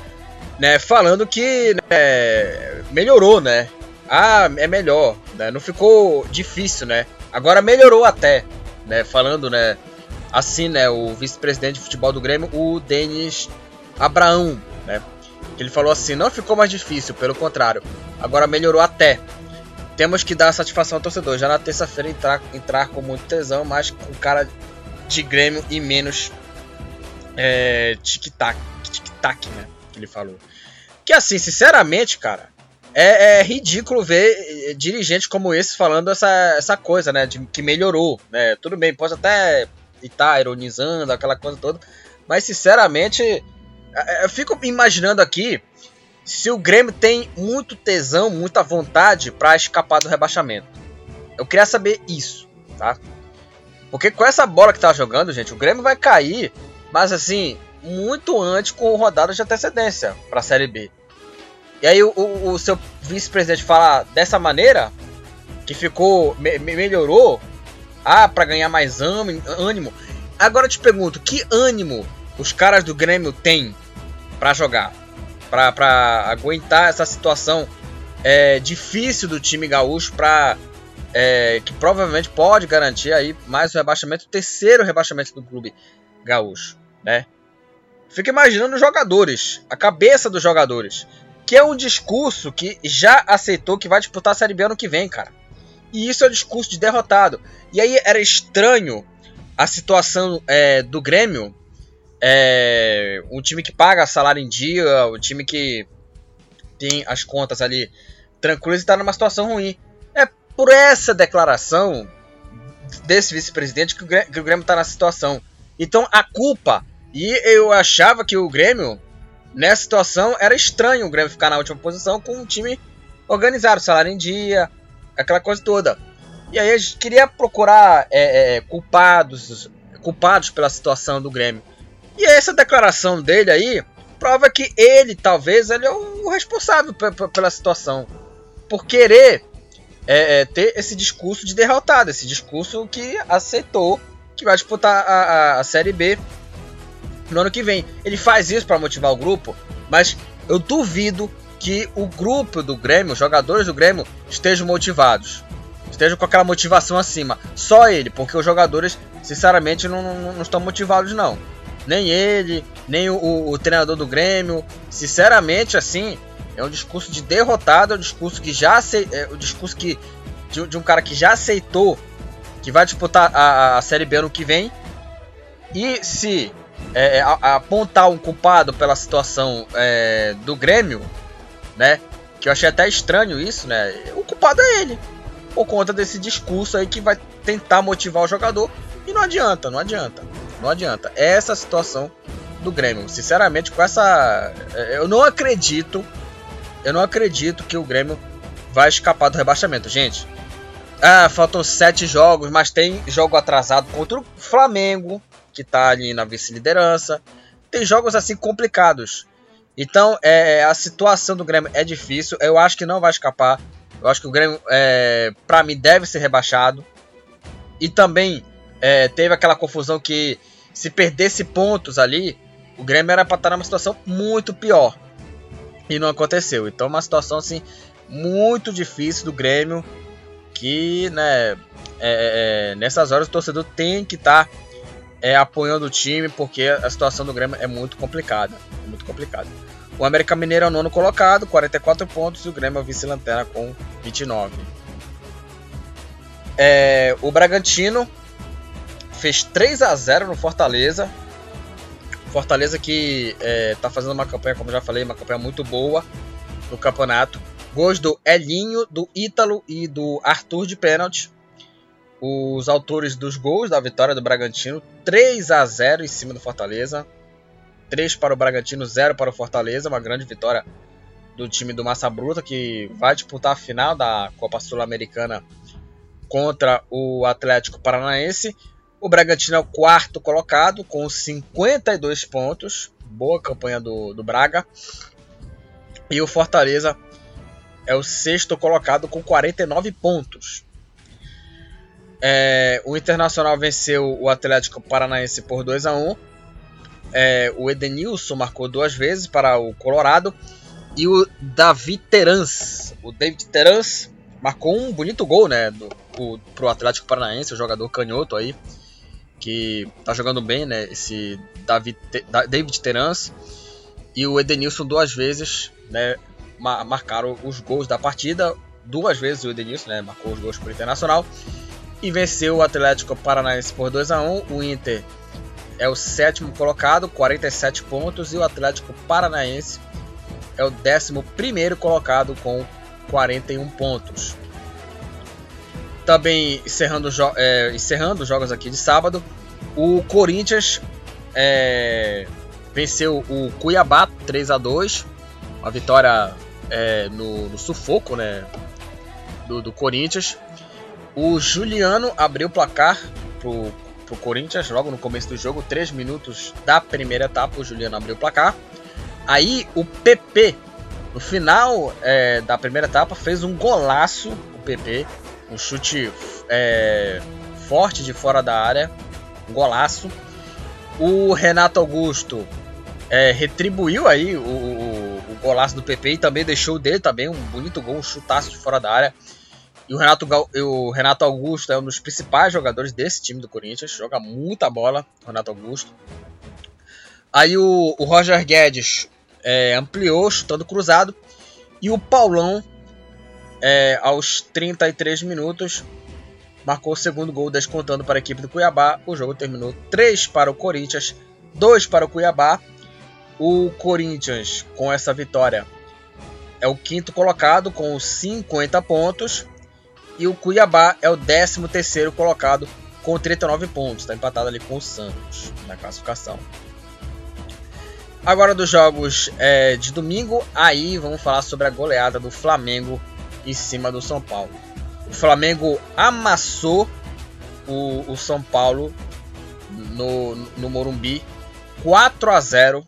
né, falando que né, melhorou, né, ah, é melhor, né, não ficou difícil, né, agora melhorou até, né, falando, né, assim, né, o vice-presidente de futebol do Grêmio, o Denis Abraão, né, ele falou assim, não ficou mais difícil, pelo contrário, agora melhorou até. Temos que dar satisfação ao torcedor, já na terça-feira entrar, entrar com muito tesão, mas com cara de Grêmio e menos é, tic-tac, tic-tac, né, que ele falou. Que assim, sinceramente, cara, é, é, ridículo ver eh, dirigentes como esse falando essa, essa coisa, né? De, que melhorou, né? Tudo bem, pode até estar ironizando aquela coisa toda, mas sinceramente, é, é, eu fico imaginando aqui se o Grêmio tem muito tesão, muita vontade para escapar do rebaixamento. Eu queria saber isso, tá? Porque com essa bola que tá jogando, gente, o Grêmio vai cair, mas assim, muito antes com rodadas de antecedência para a Série B. E aí o, o, o seu vice-presidente fala dessa maneira, que ficou. Me, melhorou. Ah, para ganhar mais ânimo. Agora eu te pergunto, que ânimo os caras do Grêmio têm para jogar? para aguentar essa situação é, difícil do time gaúcho para é, que provavelmente pode garantir aí mais o rebaixamento, o terceiro rebaixamento do clube gaúcho, né? Fica imaginando os jogadores, a cabeça dos jogadores que é um discurso que já aceitou que vai disputar a Série B ano que vem, cara. E isso é um discurso de derrotado. E aí era estranho a situação é, do Grêmio. É, um time que paga salário em dia, um time que tem as contas ali tranquilas e está numa situação ruim. É por essa declaração desse vice-presidente que o Grêmio está na situação. Então a culpa. E eu achava que o Grêmio nessa situação era estranho o Grêmio ficar na última posição com um time organizado, salário em dia, aquela coisa toda. E aí a gente queria procurar é, é, culpados, culpados pela situação do Grêmio. E essa declaração dele aí prova que ele, talvez, ele é o responsável pela situação. Por querer é, é, ter esse discurso de derrotado, esse discurso que aceitou que vai disputar a, a, a Série B no ano que vem. Ele faz isso para motivar o grupo, mas eu duvido que o grupo do Grêmio, os jogadores do Grêmio, estejam motivados. Estejam com aquela motivação acima. Só ele, porque os jogadores, sinceramente, não, não, não estão motivados, não. Nem ele, nem o, o, treinador do Grêmio. Sinceramente, assim, é um discurso de derrotado, é um discurso que já é um discurso que de, de, um cara que já aceitou que vai disputar a, a Série B ano que vem. E se é, é, a, apontar um culpado pela situação é, do Grêmio, né? Que eu achei até estranho isso, né? O culpado é ele. Por conta desse discurso aí que vai tentar motivar o jogador. E não adianta, não adianta. Não adianta. É essa a situação do Grêmio. Sinceramente, com essa. É, eu não acredito. Eu não acredito que o Grêmio vai escapar do rebaixamento, gente. Ah, faltam sete jogos, mas tem jogo atrasado contra o Flamengo, que tá ali na vice-liderança. Tem jogos assim complicados. Então, é, a situação do Grêmio é difícil. Eu acho que não vai escapar. Eu acho que o Grêmio, é, para mim, deve ser rebaixado. E também é, teve aquela confusão que se perdesse pontos ali, o Grêmio era para estar numa situação muito pior. E não aconteceu. Então, uma situação assim muito difícil do Grêmio. Que, né, é, é, é nessas horas o torcedor tem que estar tá é, apoiando o time, porque a situação do Grêmio é muito complicada. É muito complicada. O América Mineiro é o nono colocado, 44 pontos, e o Grêmio é o vice-lanterna com 29. É, o Bragantino fez 3 a 0 no Fortaleza. Fortaleza que está é, fazendo uma campanha, como já falei, uma campanha muito boa no campeonato. Gols do Elinho, do Ítalo e do Arthur de pênalti os autores dos gols da vitória do Bragantino, 3 a 0 em cima do Fortaleza. 3 para o Bragantino, 0 para o Fortaleza, uma grande vitória do time do Massa Bruta que vai disputar a final da Copa Sul-Americana contra o Atlético Paranaense. O Bragantino é o quarto colocado com 52 pontos, boa campanha do, do Braga. E o Fortaleza é o sexto colocado com 49 pontos. É, o Internacional venceu o Atlético Paranaense por 2 a 1 é, O Edenilson marcou duas vezes para o Colorado. E o Davi Terans, o David Terans, marcou um bonito gol, né? Do, pro, pro Atlético Paranaense, o jogador canhoto aí. Que tá jogando bem, né? Esse David, David Terans. E o Edenilson duas vezes, né? Marcaram os gols da partida. Duas vezes o Edenilson, né? Marcou os gols pro Internacional e venceu o Atlético Paranaense por 2 a 1. O Inter é o sétimo colocado, 47 pontos, e o Atlético Paranaense é o décimo primeiro colocado com 41 pontos. Também encerrando, é, encerrando os jogos aqui de sábado, o Corinthians é, venceu o Cuiabá 3 a 2 uma vitória é, no, no, sufoco né, do, do Corinthians. O Juliano abriu o placar pro, pro Corinthians logo no começo do jogo, 3 minutos da primeira etapa, o Juliano abriu o placar. Aí o PP, no final é, da primeira etapa, fez um golaço, o PP, um chute é, forte de fora da área, um golaço. O Renato Augusto é, retribuiu aí o, o, o, golaço do PP e também deixou dele também um bonito gol, um chutaço de fora da área. E o Renato, o Renato Augusto é um dos principais jogadores desse time do Corinthians. Joga muita bola, Renato Augusto. Aí o, o Roger Guedes é, ampliou, chutando cruzado. E o Paulão, é, aos 33 minutos, marcou o segundo gol, descontando para a equipe do Cuiabá. O jogo terminou 3 para o Corinthians, 2 para o Cuiabá. O Corinthians, com essa vitória, é o quinto colocado com 50 pontos. E o Cuiabá é o 13 terceiro colocado com 39 pontos. Está empatado ali com o Santos na classificação. Agora dos jogos é, de domingo, aí vamos falar sobre a goleada do Flamengo em cima do São Paulo. O Flamengo amassou o, o São Paulo no, no Morumbi 4 a 0.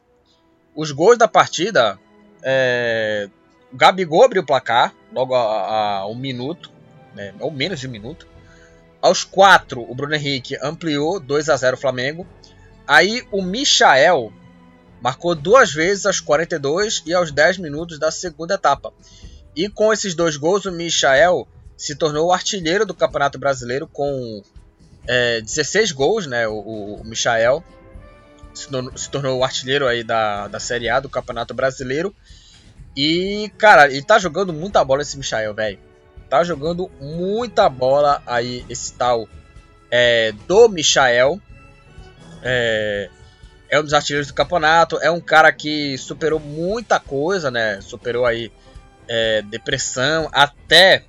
Os gols da partida, é, Gabigol abriu o placar logo a, a um minuto, né, ou menos de um minuto. Aos 4, o Bruno Henrique ampliou 2 a 0 Flamengo. Aí o Michael Marcou duas vezes aos 42 e aos 10 minutos da segunda etapa. E com esses dois gols, o Michael se tornou o artilheiro do Campeonato Brasileiro com é, 16 gols, né? O, o Michael se tornou, se tornou, o artilheiro aí da, da Série A do Campeonato Brasileiro. E, cara, ele tá jogando muita bola esse Michael, velho. Tá jogando muita bola aí esse tal é, do Michael. É, é um dos artilheiros do campeonato, é um cara que superou muita coisa, né? Superou aí é, depressão, até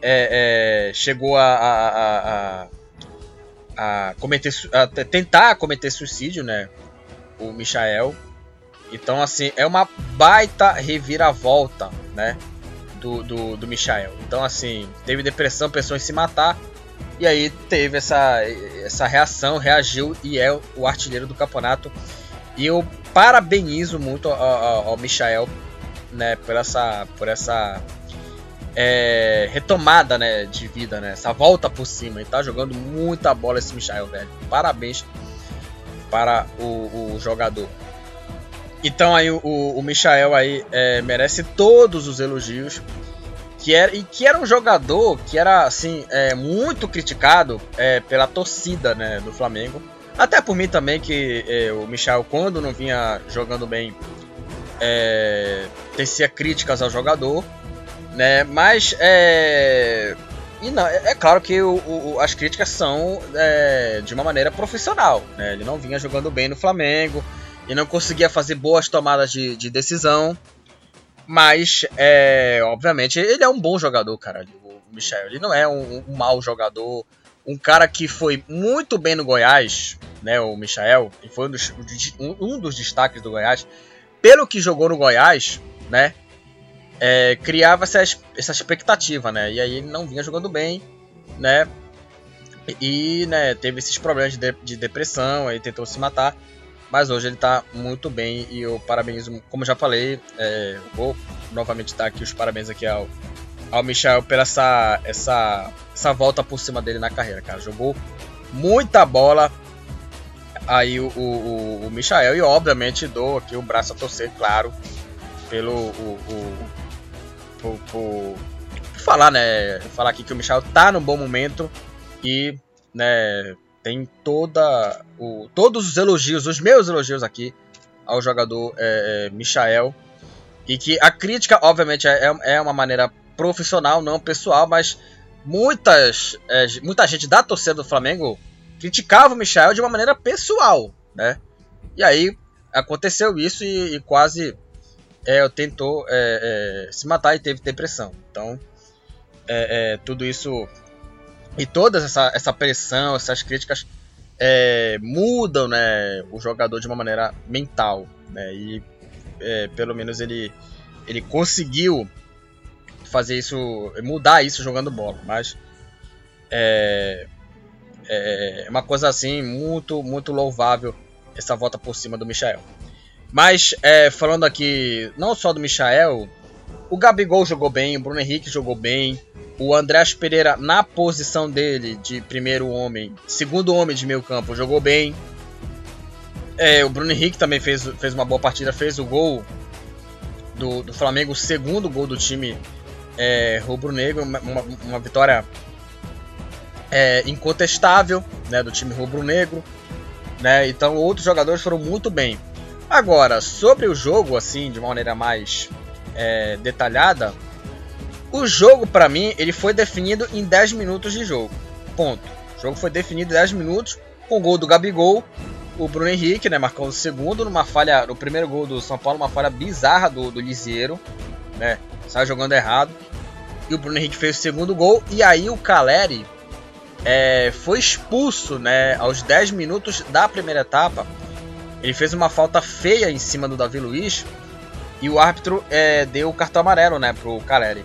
é, é, chegou a, a, a, a cometer, a tentar cometer suicídio, né? O Michael. Então, assim, é uma baita reviravolta, né? Do, do, do Michael. Então, assim, teve depressão, pensou em se matar. E aí teve essa, essa reação, reagiu e é o artilheiro do campeonato. E eu parabenizo muito ao, ao Michael né, por essa, por essa é, retomada né, de vida, né, essa volta por cima. Ele tá jogando muita bola esse Michael, velho. Parabéns para o, o jogador. Então aí o, o Michael aí é, merece todos os elogios que era, e que era um jogador que era assim é, muito criticado é, pela torcida né, do Flamengo. Até por mim também, que é, o Michel, quando não vinha jogando bem, é, tecia críticas ao jogador. Né, mas é, e não, é, é claro que o, o, as críticas são é, de uma maneira profissional. Né? Ele não vinha jogando bem no Flamengo e não conseguia fazer boas tomadas de, de decisão. Mas, é, obviamente, ele é um bom jogador, cara. O Michel. Ele não é um, um mau jogador. Um cara que foi muito bem no Goiás, né? O Michael. E foi um dos, um dos destaques do Goiás. Pelo que jogou no Goiás, né? É, criava essa, essa expectativa, né? E aí ele não vinha jogando bem, né? E né, teve esses problemas de, de depressão, aí tentou se matar. Mas hoje ele está muito bem e eu parabenizo, como já falei, é, vou novamente dar aqui os parabéns aqui ao, ao Michel pela essa, essa, essa volta por cima dele na carreira, cara. Jogou muita bola aí o, o, o e obviamente dou aqui o braço a torcer, claro, pelo o, o por, por, por, falar, né, falar aqui que o Michel tá num bom momento e, né, tem toda o, todos os elogios, os meus elogios aqui ao jogador é, é, Michael. E que a crítica, obviamente, é, é uma maneira profissional, não pessoal, mas muitas, é, muita gente da torcida do Flamengo criticava o Michael de uma maneira pessoal, né? E aí aconteceu isso e, e quase é, tentou é, é, se matar e teve depressão. Então, é, tudo isso e toda essa, essa pressão, essas críticas é, mudam né, o jogador de uma maneira mental. Né, e é, pelo menos ele, ele conseguiu fazer isso, mudar isso jogando bola. Mas é, é uma coisa assim muito, muito louvável essa volta por cima do Michael. Mas é, falando aqui não só do Michael, o Gabigol jogou bem, o Bruno Henrique jogou bem, o Andrés Pereira, na posição dele de primeiro homem, segundo homem de meio campo, jogou bem. É, o Bruno Henrique também fez, fez uma boa partida, fez o gol do, do Flamengo, o segundo gol do time é, rubro-negro, uma, uma, vitória é, incontestável né, do time rubro-negro. Né, então outros jogadores foram muito bem. Agora, sobre o jogo, assim, de uma maneira mais é, detalhada, o jogo, para mim, ele foi definido em 10 minutos de jogo. Ponto. O jogo foi definido em 10 minutos com o gol do Gabigol, o Bruno Henrique, né, marcou o segundo numa falha, no primeiro gol do São Paulo, uma falha bizarra do, do Lisieiro, né, saiu jogando errado. E o Bruno Henrique fez o segundo gol e aí o Caleri é, foi expulso, né, aos 10 minutos da primeira etapa. ele fez uma falta feia em cima do Davi Luiz e o árbitro é, deu o cartão amarelo, né, pro Caleri.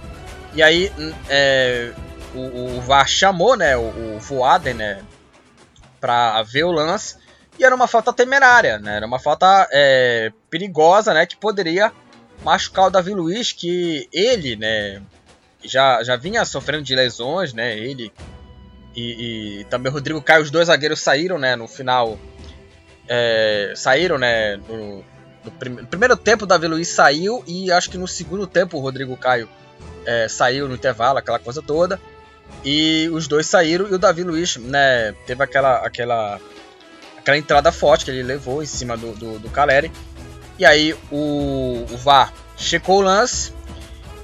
E aí é, o, o VAR chamou, né, o, o Voaden, né, pra ver o lance e era uma falta temerária, né, era uma falta é, perigosa, né, que poderia machucar o Davi Luiz, que ele, né, já, já vinha sofrendo de lesões, né, ele e, e também o Rodrigo Caio, os dois zagueiros saíram, né, no final é, saíram, né? No, no, prim no, primeiro tempo o Davi Luiz saiu e acho que no segundo tempo o Rodrigo Caio é, saiu no intervalo, aquela coisa toda. E os dois saíram e o Davi Luiz, né, teve aquela, aquela, aquela entrada forte que ele levou em cima do, do, do Caleri. E aí o, o VAR checou o lance,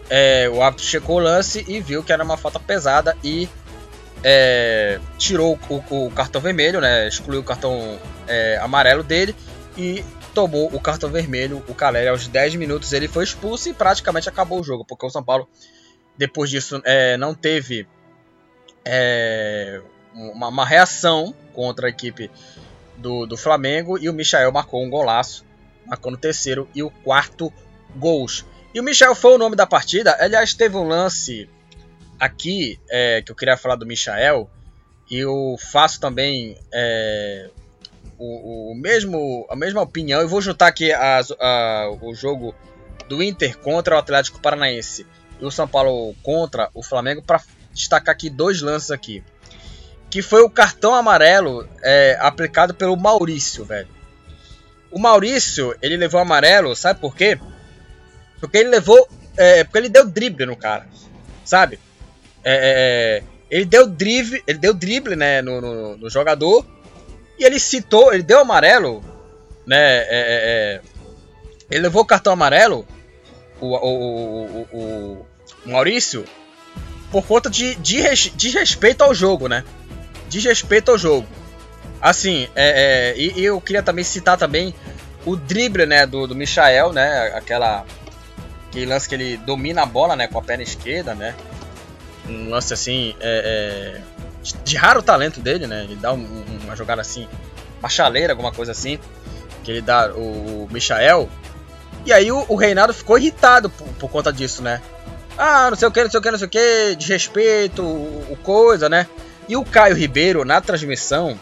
é, o árbitro checou o lance e viu que era uma falta pesada e é, tirou o, o, cartão vermelho, né? Excluiu o cartão é, amarelo dele e tomou o cartão vermelho. O Caleri, aos 10 minutos, ele foi expulso e praticamente acabou o jogo, porque o São Paulo, depois disso, é, não teve é, uma, uma, reação contra a equipe do, do Flamengo e o Michael marcou um golaço, marcou no terceiro e o quarto gols. E o Michel foi o nome da partida. Aliás, teve um lance aqui é, que eu queria falar do Michael, e eu faço também é, o, o, mesmo, a mesma opinião. Eu vou juntar aqui a, o jogo do Inter contra o Atlético Paranaense o São Paulo contra o Flamengo para destacar aqui dois lances aqui. Que foi o cartão amarelo é, aplicado pelo Maurício, velho. O Maurício, ele levou amarelo, sabe por quê? Porque ele levou. É, porque ele deu drible no cara, sabe? É, é, é, ele deu drible, ele deu drible, né, no, no, no, jogador e ele citou, ele deu amarelo, né, é, ele levou o cartão amarelo, o, o, o, o Maurício, por conta de, de, de respeito ao jogo, né, de respeito ao jogo. Assim, é, é, e, eu queria também citar também o drible, né, do, do Michael, né, aquela aquele lance que ele domina a bola, né, com a perna esquerda, né, um lance assim é, é, de raro talento dele, né? Ele dá um, uma jogada assim, uma chaleira, alguma coisa assim, que ele dá o, o Michael. E aí o, o Reinaldo ficou irritado por, por, conta disso, né? Ah, não sei o que, não sei o que, não sei o que, desrespeito, o, coisa, né? E o Caio Ribeiro, na transmissão,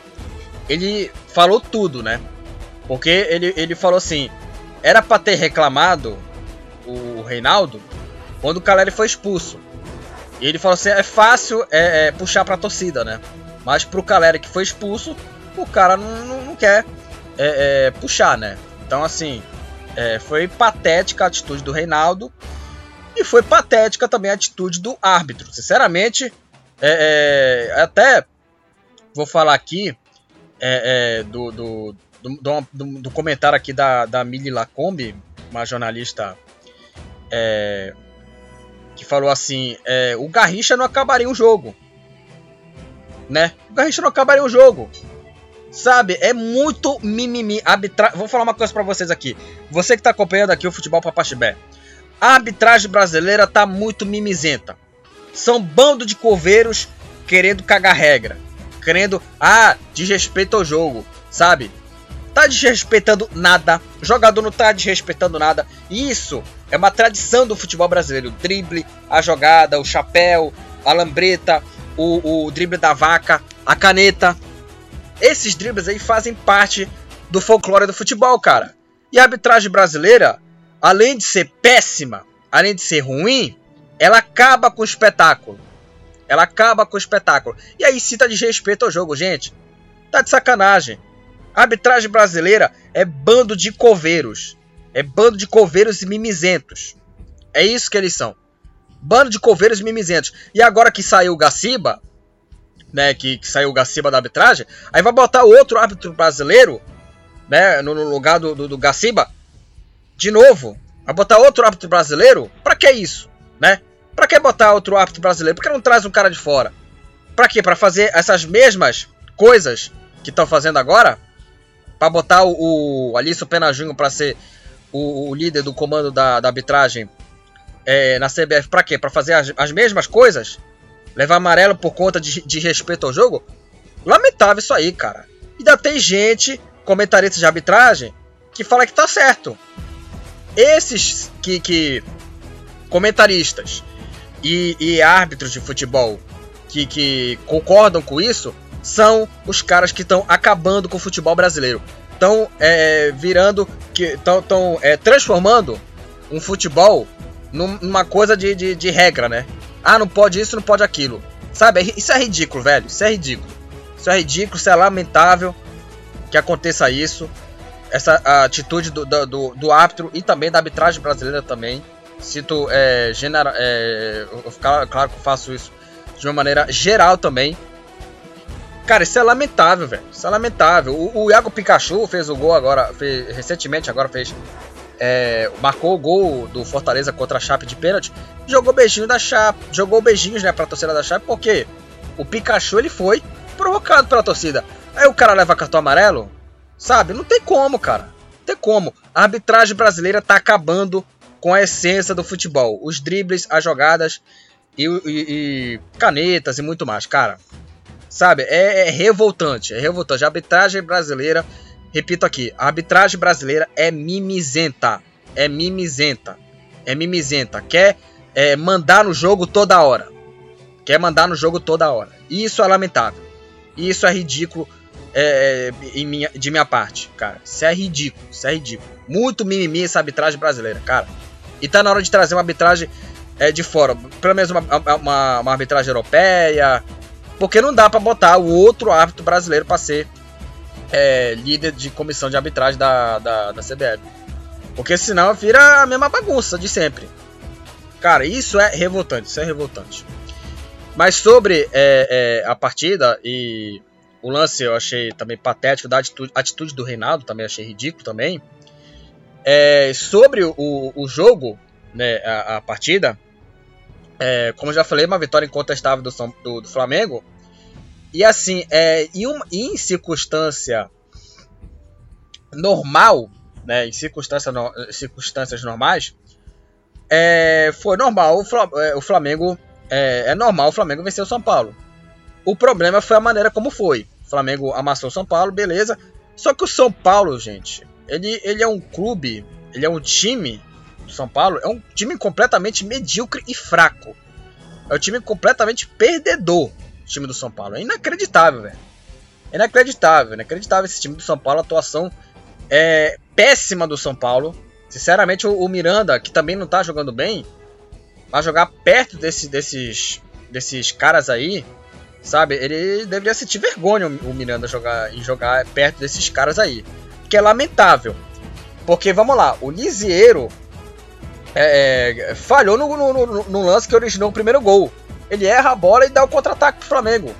ele falou tudo, né? Porque ele, ele falou assim: era para ter reclamado o Reinaldo quando o Caleri foi expulso. E ele falou assim: é fácil é, é, puxar pra torcida, né? Mas pro Caleri que foi expulso, o cara não, não, não quer é, é puxar, né? Então, assim, é, foi patética a atitude do Reinaldo e foi patética também a atitude do árbitro. Sinceramente, é, até vou falar aqui do, do, do, do, do comentário aqui da, da Mili Lacombe, uma jornalista é, que falou assim: é, o Garrincha não acabaria o jogo. Né? O Garrincha não acabaria o jogo. Sabe? É muito mimimi. Arbitra... Vou falar uma coisa para vocês aqui. Você que tá acompanhando aqui o futebol Papaxibé. A arbitragem brasileira tá muito mimizenta. São bando de coveiros querendo cagar regra. Querendo, ah, desrespeito ao jogo. Sabe? Tá desrespeitando nada. O jogador não tá desrespeitando nada. Isso é uma tradição do futebol brasileiro. O drible, a jogada, o chapéu, a lambreta, o, o drible da vaca, a caneta. Esses dribles aí fazem parte do folclore do futebol, cara. E a arbitragem brasileira, além de ser péssima, além de ser ruim, ela acaba com o espetáculo. Ela acaba com o espetáculo. E aí cita de respeito ao jogo, gente. Tá de sacanagem. A arbitragem brasileira é bando de coveiros. É bando de coveiros e mimizentos. É isso que eles são. Bando de coveiros e mimizentos. E agora que saiu o Gaciba, né, que, que saiu o Gaciba da arbitragem, aí vai botar outro árbitro brasileiro, né, no, no lugar do, do, do Gaciba, de novo. Vai botar outro árbitro brasileiro? Pra que isso, né? Pra que botar outro árbitro brasileiro? Por que não traz um cara de fora? Pra quê? Pra fazer essas mesmas coisas que estão fazendo agora? Pra botar o, o Alisson Pena Júnior pra ser o, o líder do comando da, da arbitragem é, na CBF para quê? Para fazer as, as, mesmas coisas? Levar amarelo por conta de, de respeito ao jogo? Lamentável isso aí, cara. Ainda tem gente, comentaristas de arbitragem, que fala que tá certo. Esses que, que comentaristas e, e árbitros de futebol que, que concordam com isso são os caras que estão acabando com o futebol brasileiro. Estão é, virando, estão é, transformando um futebol numa coisa de, de, de, regra, né? Ah, não pode isso, não pode aquilo. Sabe? É isso é ridículo, velho. Isso é ridículo. Isso é ridículo, isso é lamentável que aconteça isso. Essa atitude do, do, do árbitro e também da arbitragem brasileira também. Cito, é, genera, é, claro que eu faço isso de uma maneira geral também. Cara, isso é lamentável, velho. Isso é lamentável. O, o Iago Pikachu fez o gol agora, fez, recentemente agora fez. É, marcou o gol do Fortaleza contra a Chape de pênalti. Jogou beijinho da Chape. Jogou beijinhos, né, pra torcida da Chape, porque o Pikachu ele foi provocado pela torcida. Aí o cara leva cartão amarelo, sabe? Não tem como, cara. Não tem como. A arbitragem brasileira tá acabando com a essência do futebol. Os dribles, as jogadas e, e, e canetas e muito mais. Cara, sabe? É, é, revoltante. É revoltante. A arbitragem brasileira, repito aqui, a arbitragem brasileira é mimizenta. É mimizenta. É mimizenta. Quer é, mandar no jogo toda hora. Quer mandar no jogo toda hora. Isso é lamentável. Isso é ridículo é, é minha, de minha parte, cara. Isso é ridículo. Isso é ridículo. Muito mimimi essa arbitragem brasileira, cara. E tá na hora de trazer uma arbitragem é, de fora. Pelo menos uma, uma, uma arbitragem europeia. Porque não dá para botar o outro árbitro brasileiro para ser é, líder de comissão de arbitragem da, da, da CBF. Porque senão vira a mesma bagunça de sempre. Cara, isso é revoltante, isso é revoltante. Mas sobre é, é, a partida e o lance eu achei também patético, da atitude, atitude do Reinaldo também achei ridículo também. É, sobre o, o jogo, né, a, a partida, é, como já falei, uma vitória incontestável do, do, do Flamengo. E assim, é, em, circunstância normal, né, em circunstância no, circunstâncias normais, é, foi normal o, é, Flamengo. É, é, normal o Flamengo vencer o São Paulo. O problema foi a maneira como foi. O Flamengo amassou o São Paulo, beleza. Só que o São Paulo, gente, ele, ele é um clube, ele é um time do São Paulo, é um time completamente medíocre e fraco. É um time completamente perdedor, o time do São Paulo. É inacreditável, velho. É inacreditável, inacreditável esse time do São Paulo, a atuação é péssima do São Paulo. Sinceramente, o, Miranda, que também não tá jogando bem, vai jogar perto desse, desses, desses caras aí, sabe? Ele deveria sentir vergonha o Miranda jogar e jogar perto desses caras aí que é lamentável. Porque, vamos lá, o Lisieiro é, é, falhou no, no, no, lance que originou o primeiro gol. Ele erra a bola e dá o contra-ataque pro Flamengo.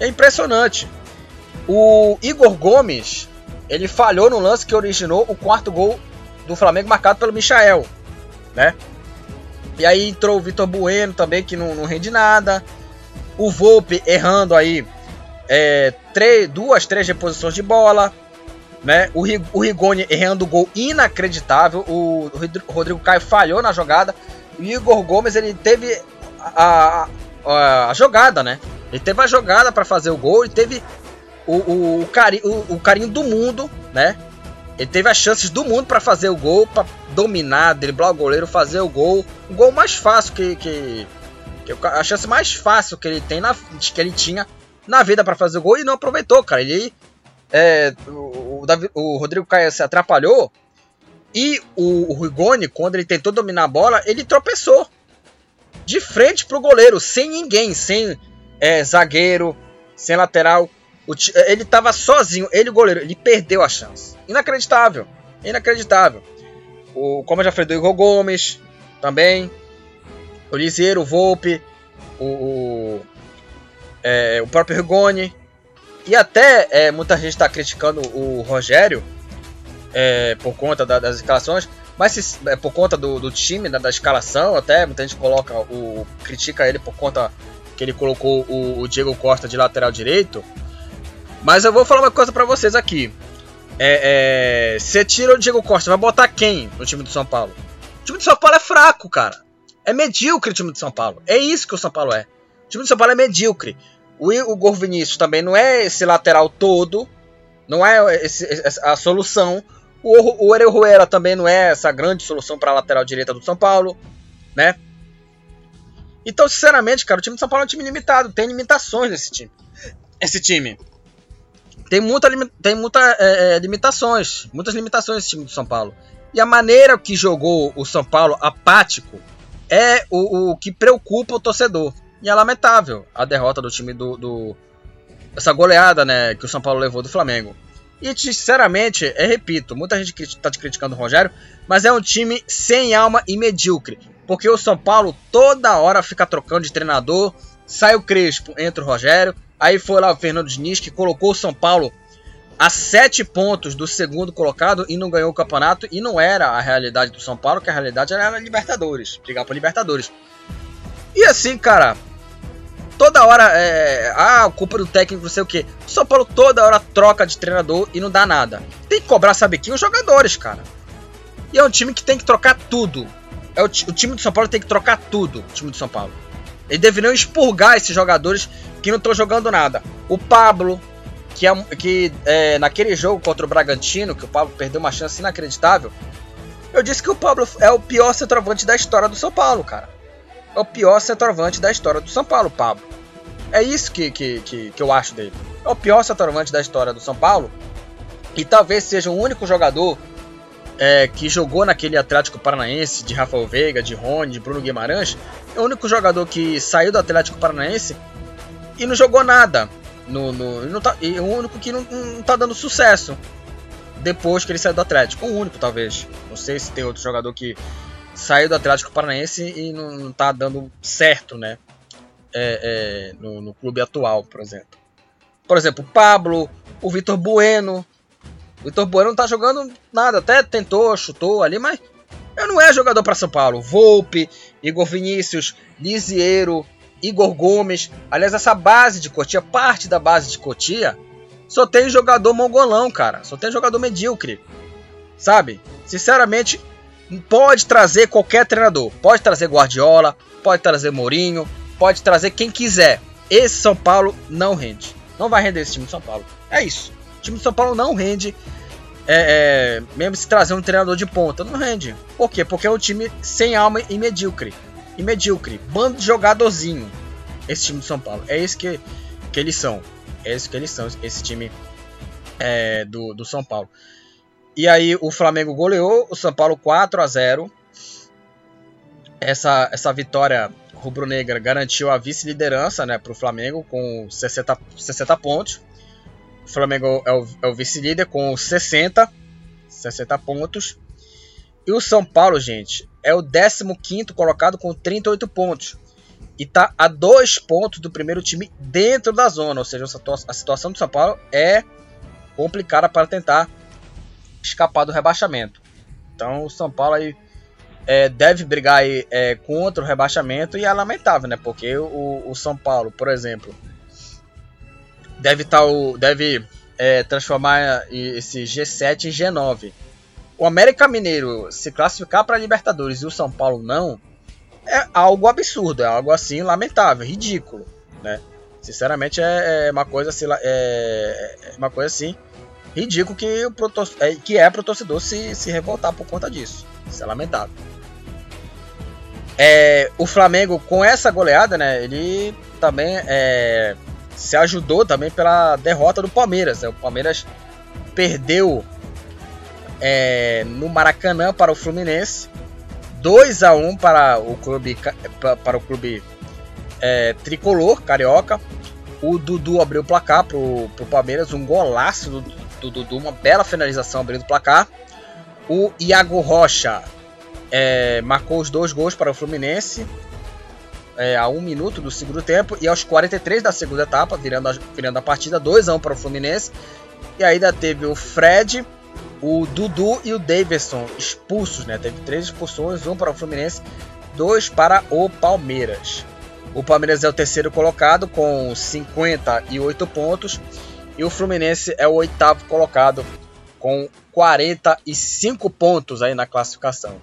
É impressionante. O Igor Gomes, ele falhou no lance que originou o quarto gol do Flamengo marcado pelo Michael, né? E aí entrou o Vitor Bueno também, que não, não rende nada. O Volpe errando aí é, três, duas, três reposições de bola né? O, o Rigoni errando o gol inacreditável. O, o Rodrigo Caio falhou na jogada. O Igor Gomes ele teve a, a, a jogada, né? Ele teve a jogada para fazer o gol. e teve o, o, o, cari, o, o carinho do mundo, né? Ele teve as chances do mundo para fazer o gol, para dominar, driblar o goleiro, fazer o gol. O gol mais fácil que, que, que a chance mais fácil que ele tem na que ele tinha na vida para fazer o gol e não aproveitou, cara. Ele é, o, Davi, o, Rodrigo Caio se atrapalhou e o, o Rigoni, quando ele tentou dominar a bola, ele tropeçou de frente pro goleiro, sem ninguém, sem é, zagueiro, sem lateral. O, ele estava sozinho, ele o goleiro, ele perdeu a chance. Inacreditável, inacreditável. O, como eu já falei, do Igor Gomes também, o Liseiro, o Volpe, o, o, é, o próprio Rigoni, e até é, muita gente está criticando o Rogério é, por conta da, das escalações, mas é, por conta do, do time, da, da, escalação, até muita gente coloca o critica ele por conta que ele colocou o, o Diego Costa de lateral direito. Mas eu vou falar uma coisa para vocês aqui. É, é, você tira o Diego Costa, vai botar quem no time do São Paulo? O time do São Paulo é fraco, cara. É medíocre o time do São Paulo. É isso que o São Paulo é. O time do São Paulo é medíocre. O Igor Vinícius também não é esse lateral todo, não é esse, a solução. O, o Orejuela também não é essa grande solução para a lateral direita do São Paulo, né? Então, sinceramente, cara, o time do São Paulo é um time limitado. Tem limitações nesse time. Esse time. Tem, muita, tem muita, é, é, limitações. Muitas limitações esse time do São Paulo. E a maneira que jogou o São Paulo apático é o, o que preocupa o torcedor. E é lamentável a derrota do time do, do. essa goleada né, que o São Paulo levou do Flamengo. E sinceramente, repito, muita gente está te criticando o Rogério, mas é um time sem alma e medíocre. Porque o São Paulo toda hora fica trocando de treinador, sai o Crespo, entra o Rogério, aí foi lá o Fernando Diniz que colocou o São Paulo a sete pontos do segundo colocado e não ganhou o campeonato. E não era a realidade do São Paulo, que a realidade era a Libertadores, brigar por Libertadores. E assim, cara, toda hora é. Ah, culpa do técnico, não sei o que. O São Paulo toda hora troca de treinador e não dá nada. Tem que cobrar, sabe quem? Os jogadores, cara. E é um time que tem que trocar tudo. É o, o time do São Paulo tem que trocar tudo. O time do São Paulo. Eles deveriam expurgar esses jogadores que não estão jogando nada. O Pablo, que, é, que é, naquele jogo contra o Bragantino, que o Pablo perdeu uma chance inacreditável. Eu disse que o Pablo é o pior centroavante da história do São Paulo, cara é o pior centroavante da história do São Paulo, Pablo. É isso que, que, que, que eu acho dele. É o pior centroavante da história do São Paulo. E talvez seja o único jogador é, que jogou naquele Atlético Paranaense de Rafael Veiga, de Rony, de Bruno Guimarães. É o único jogador que saiu do Atlético Paranaense e não jogou nada. No, no, tá, e o único que não, não tá dando sucesso depois que ele saiu do Atlético. O único, talvez. Não sei se tem outro jogador que saiu do Atlético Paranaense e não, tá dando certo, né? É, é, no, no, clube atual, por exemplo. Por exemplo, o Pablo, o Vitor Bueno. O Vitor Bueno não tá jogando nada, até tentou, chutou ali, mas não é jogador para São Paulo. Volpe, Igor Vinícius, Lisiero, Igor Gomes. Aliás, essa base de Cotia, parte da base de Cotia, só tem jogador mongolão, cara. Só tem jogador medíocre. Sabe? Sinceramente, pode trazer qualquer treinador. Pode trazer Guardiola, pode trazer Mourinho, pode trazer quem quiser. Esse São Paulo não rende. Não vai render esse time de São Paulo. É isso. O time de São Paulo não rende. É, é, mesmo se trazer um treinador de ponta, não rende. Por quê? Porque é um time sem alma e medíocre. E medíocre. Bando de jogadorzinho. Esse time de São Paulo. É isso que, que eles são. É isso que eles são. Esse time é, do, do São Paulo. E aí o Flamengo goleou o São Paulo 4 a 0. Essa, essa vitória rubro-negra garantiu a vice-liderança né, para o Flamengo com 60, 60 pontos. O Flamengo é o, é o vice-líder com 60, 60 pontos. E o São Paulo, gente, é o 15 colocado com 38 pontos. E está a dois pontos do primeiro time dentro da zona. Ou seja, a situação do São Paulo é complicada para tentar escapar do rebaixamento. Então o São Paulo aí é, deve brigar aí, é, contra o rebaixamento e é lamentável, né? Porque o, o São Paulo, por exemplo, deve tá deve é, transformar esse G7 em G9. O América Mineiro se classificar para Libertadores e o São Paulo não é algo absurdo, é algo assim lamentável, ridículo, né? Sinceramente é, é uma coisa assim, é, é uma coisa assim ridículo que, o pro, é, que é pro torcedor se, se revoltar por conta disso. Isso é lamentável. É, o Flamengo, com essa goleada, né, ele também é, se ajudou também pela derrota do Palmeiras. Né? O Palmeiras perdeu é, no Maracanã para o Fluminense, 2 a 1 para o clube para o clube é, tricolor carioca. O Dudu abriu o placar para o Palmeiras, um golaço do, do Dudu, uma bela finalização abrindo o placar. O Iago Rocha é, marcou os dois gols para o Fluminense é, a um minuto do segundo tempo e aos 43 da segunda etapa, virando a, virando a partida 2 a 1 para o Fluminense. E ainda teve o Fred, o Dudu e o Davidson expulsos, né? Teve três expulsões, um para o Fluminense, dois para o Palmeiras. O Palmeiras é o terceiro colocado com 58 pontos e o Fluminense é o oitavo colocado com 45 pontos aí na classificação.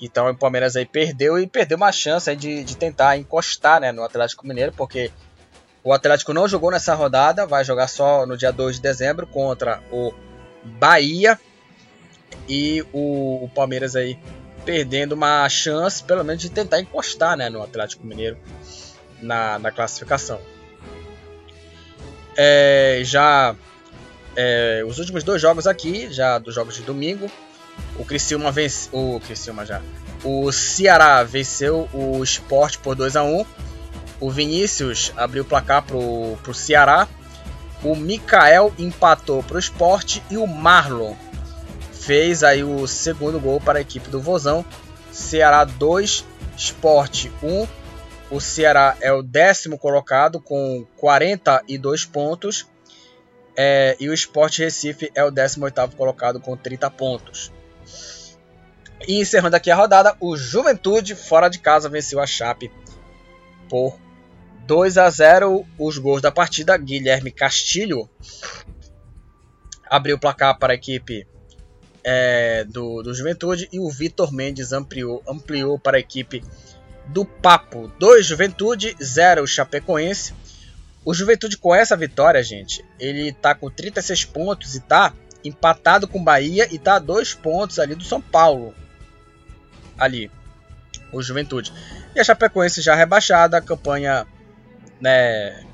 Então o Palmeiras aí perdeu e perdeu uma chance de, de tentar encostar né, no Atlético Mineiro, porque o Atlético não jogou nessa rodada, vai jogar só no dia 2 de dezembro contra o Bahia. E o, o Palmeiras aí perdendo uma chance, pelo menos, de tentar encostar né, no Atlético Mineiro na, na classificação. É, já é, os últimos dois jogos aqui, já dos jogos de domingo, o Criciúma vence, o Criciúma já, o Ceará venceu o Sport por 2 a 1. O Vinícius abriu o placar pro, pro Ceará. O Mikael empatou pro Sport e o Marlon fez aí o segundo gol para a equipe do Vozão. Ceará 2, Sport 1. O Ceará é o décimo colocado com 42 pontos. É, e o Sport Recife é o 18º colocado com 30 pontos. E encerrando aqui a rodada, o Juventude fora de casa venceu a Chape por 2 a 0. Os gols da partida, Guilherme Castilho abriu o placar para a equipe é, do, do Juventude e o Vitor Mendes ampliou, ampliou para a equipe do Papo 2 Juventude, 0 Chapecoense. O Juventude com essa vitória, gente, ele tá com 36 pontos e tá empatado com Bahia e tá a 2 pontos ali do São Paulo. Ali, o Juventude. E a Chapecoense já rebaixada, a campanha né,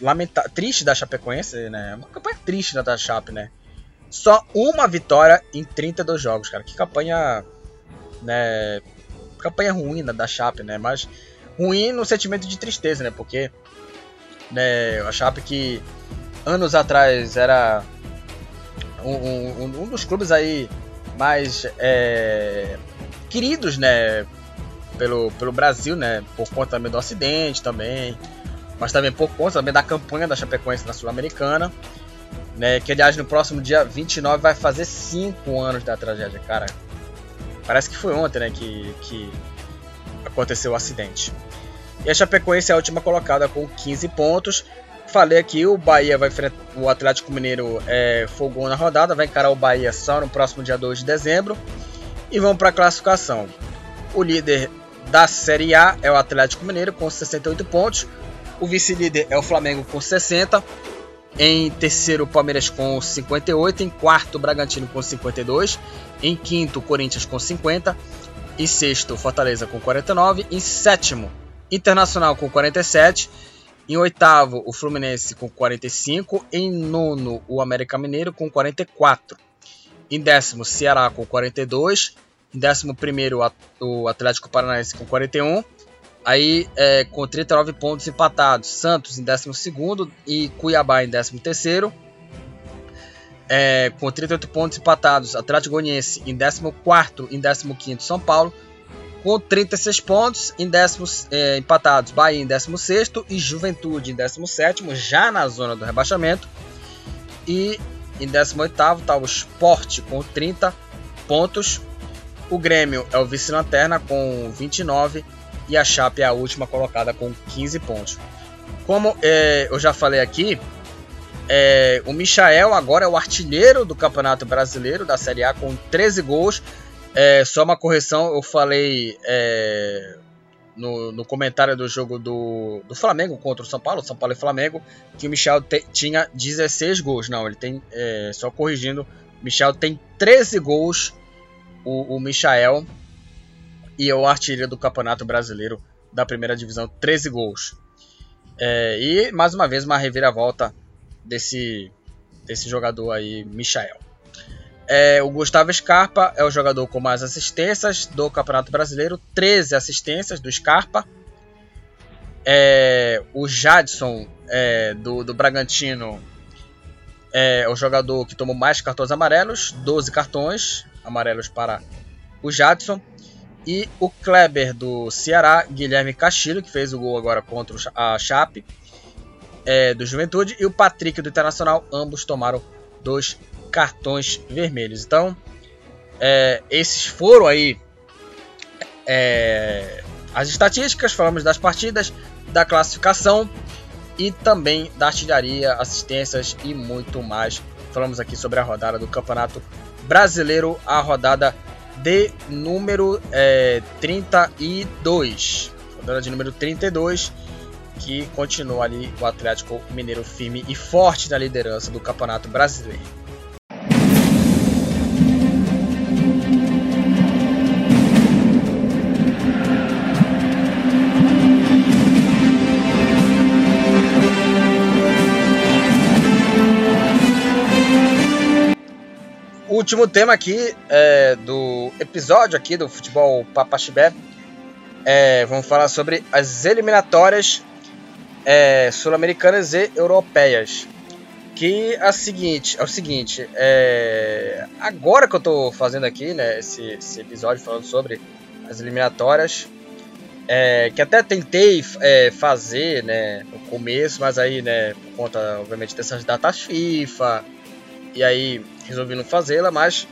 lamenta triste da Chapecoense, né? Uma campanha triste da Chape, né? Só uma vitória em 32 jogos, cara. Que campanha, né, campanha ruim da Chape, né? Mas ruim no sentimento de tristeza, né? Porque né, a Chape que anos atrás era um, um, um dos clubes aí mais é, queridos, né, pelo, pelo Brasil, né, por conta também do acidente também, mas também por conta também da campanha da Chapecoense na Sul-Americana, né, que aliás no próximo dia 29 vai fazer 5 anos da tragédia, cara. Parece que foi ontem, né, que, que aconteceu o acidente. E a Chapecoense é a última colocada com 15 pontos. Falei aqui, o Bahia vai enfrentar o Atlético Mineiro é, folgou na rodada, vai encarar o Bahia só no próximo dia 2 de dezembro. E vamos para a classificação. O líder da Série A é o Atlético Mineiro com 68 pontos. O vice-líder é o Flamengo com 60. Em terceiro, Palmeiras com 58. Em quarto, Bragantino com 52. Em quinto, Corinthians com 50. Em sexto, Fortaleza com 49. Em sétimo, Internacional com 47. Em oitavo, o Fluminense com 45. Em nono, o América Mineiro com 44. Em décimo, Ceará com 42. Em décimo primeiro, o Atlético Paranaense com 41. Aí, é, com 39 pontos empatados, Santos em décimo segundo e Cuiabá em décimo terceiro. É, com 38 pontos empatados, Atlético Goianiense em 14 em 15 São Paulo, com 36 pontos em décimos, é, empatados, Bahia em 16 e Juventude em 17 já na zona do rebaixamento. E em 18 está o Sport com 30 pontos. O Grêmio é o vice-lanterna com 29 e a Chape é a última colocada com 15 pontos. Como é, eu já falei aqui, é, o Michael agora é o artilheiro do Campeonato Brasileiro da Série A com 13 gols. É, só uma correção, eu falei é, no, no, comentário do jogo do, do, Flamengo contra o São Paulo, São Paulo e Flamengo, que o Michel te, tinha 16 gols. Não, ele tem, é, só corrigindo, o Michel tem 13 gols, o, o Michael, e é o artilheiro do Campeonato Brasileiro da primeira divisão, 13 gols. É, e mais uma vez uma reviravolta desse, desse jogador aí, Michael. É, o Gustavo Scarpa é o jogador com mais assistências do Campeonato Brasileiro, 13 assistências do Scarpa. É, o Jadson é, do, do Bragantino é o jogador que tomou mais cartões amarelos, 12 cartões amarelos para o Jadson. E o Kleber do Ceará, Guilherme Castilho, que fez o gol agora contra a Chape, é, do Juventude e o Patrick do Internacional, ambos tomaram dois cartões vermelhos. Então, é, esses foram aí é, as estatísticas, falamos das partidas, da classificação e também da artilharia, assistências e muito mais. Falamos aqui sobre a rodada do Campeonato Brasileiro, a rodada de número é, 32. Rodada de número 32 que continua ali o Atlético Mineiro firme e forte na liderança do Campeonato Brasileiro. Último tema aqui é, do episódio aqui do Futebol Papaxibé. É, vamos falar sobre as eliminatórias é, sul-americanas e europeias. Que a seguinte, é o seguinte, é, agora que eu estou fazendo aqui, né, esse, esse, episódio falando sobre as eliminatórias, é, que até tentei é, fazer, né, no começo, mas aí, né, por conta, obviamente, dessas datas FIFA, e aí resolvi não fazê-la, mas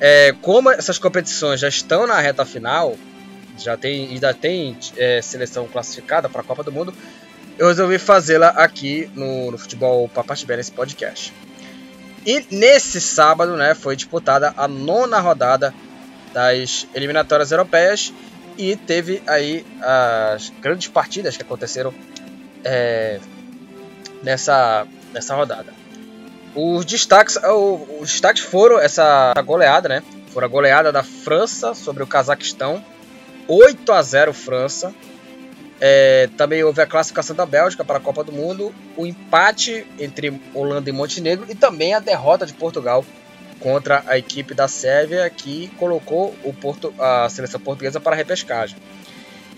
é, como essas competições já estão na reta final, já tem, ainda tem é, seleção classificada para a Copa do Mundo, eu resolvi fazê-la aqui no, no Futebol Papatibé nesse podcast. E nesse sábado, né, foi disputada a nona rodada das eliminatórias europeias e teve aí as grandes partidas que aconteceram é, nessa, nessa rodada. Os destaques, os destaques foram essa goleada, né? Foram a goleada da França sobre o Cazaquistão, 8 a 0 França. É, também houve a classificação da Bélgica para a Copa do Mundo, o empate entre Holanda e Montenegro e também a derrota de Portugal contra a equipe da Sérvia que colocou o Porto, a seleção portuguesa para a repescagem.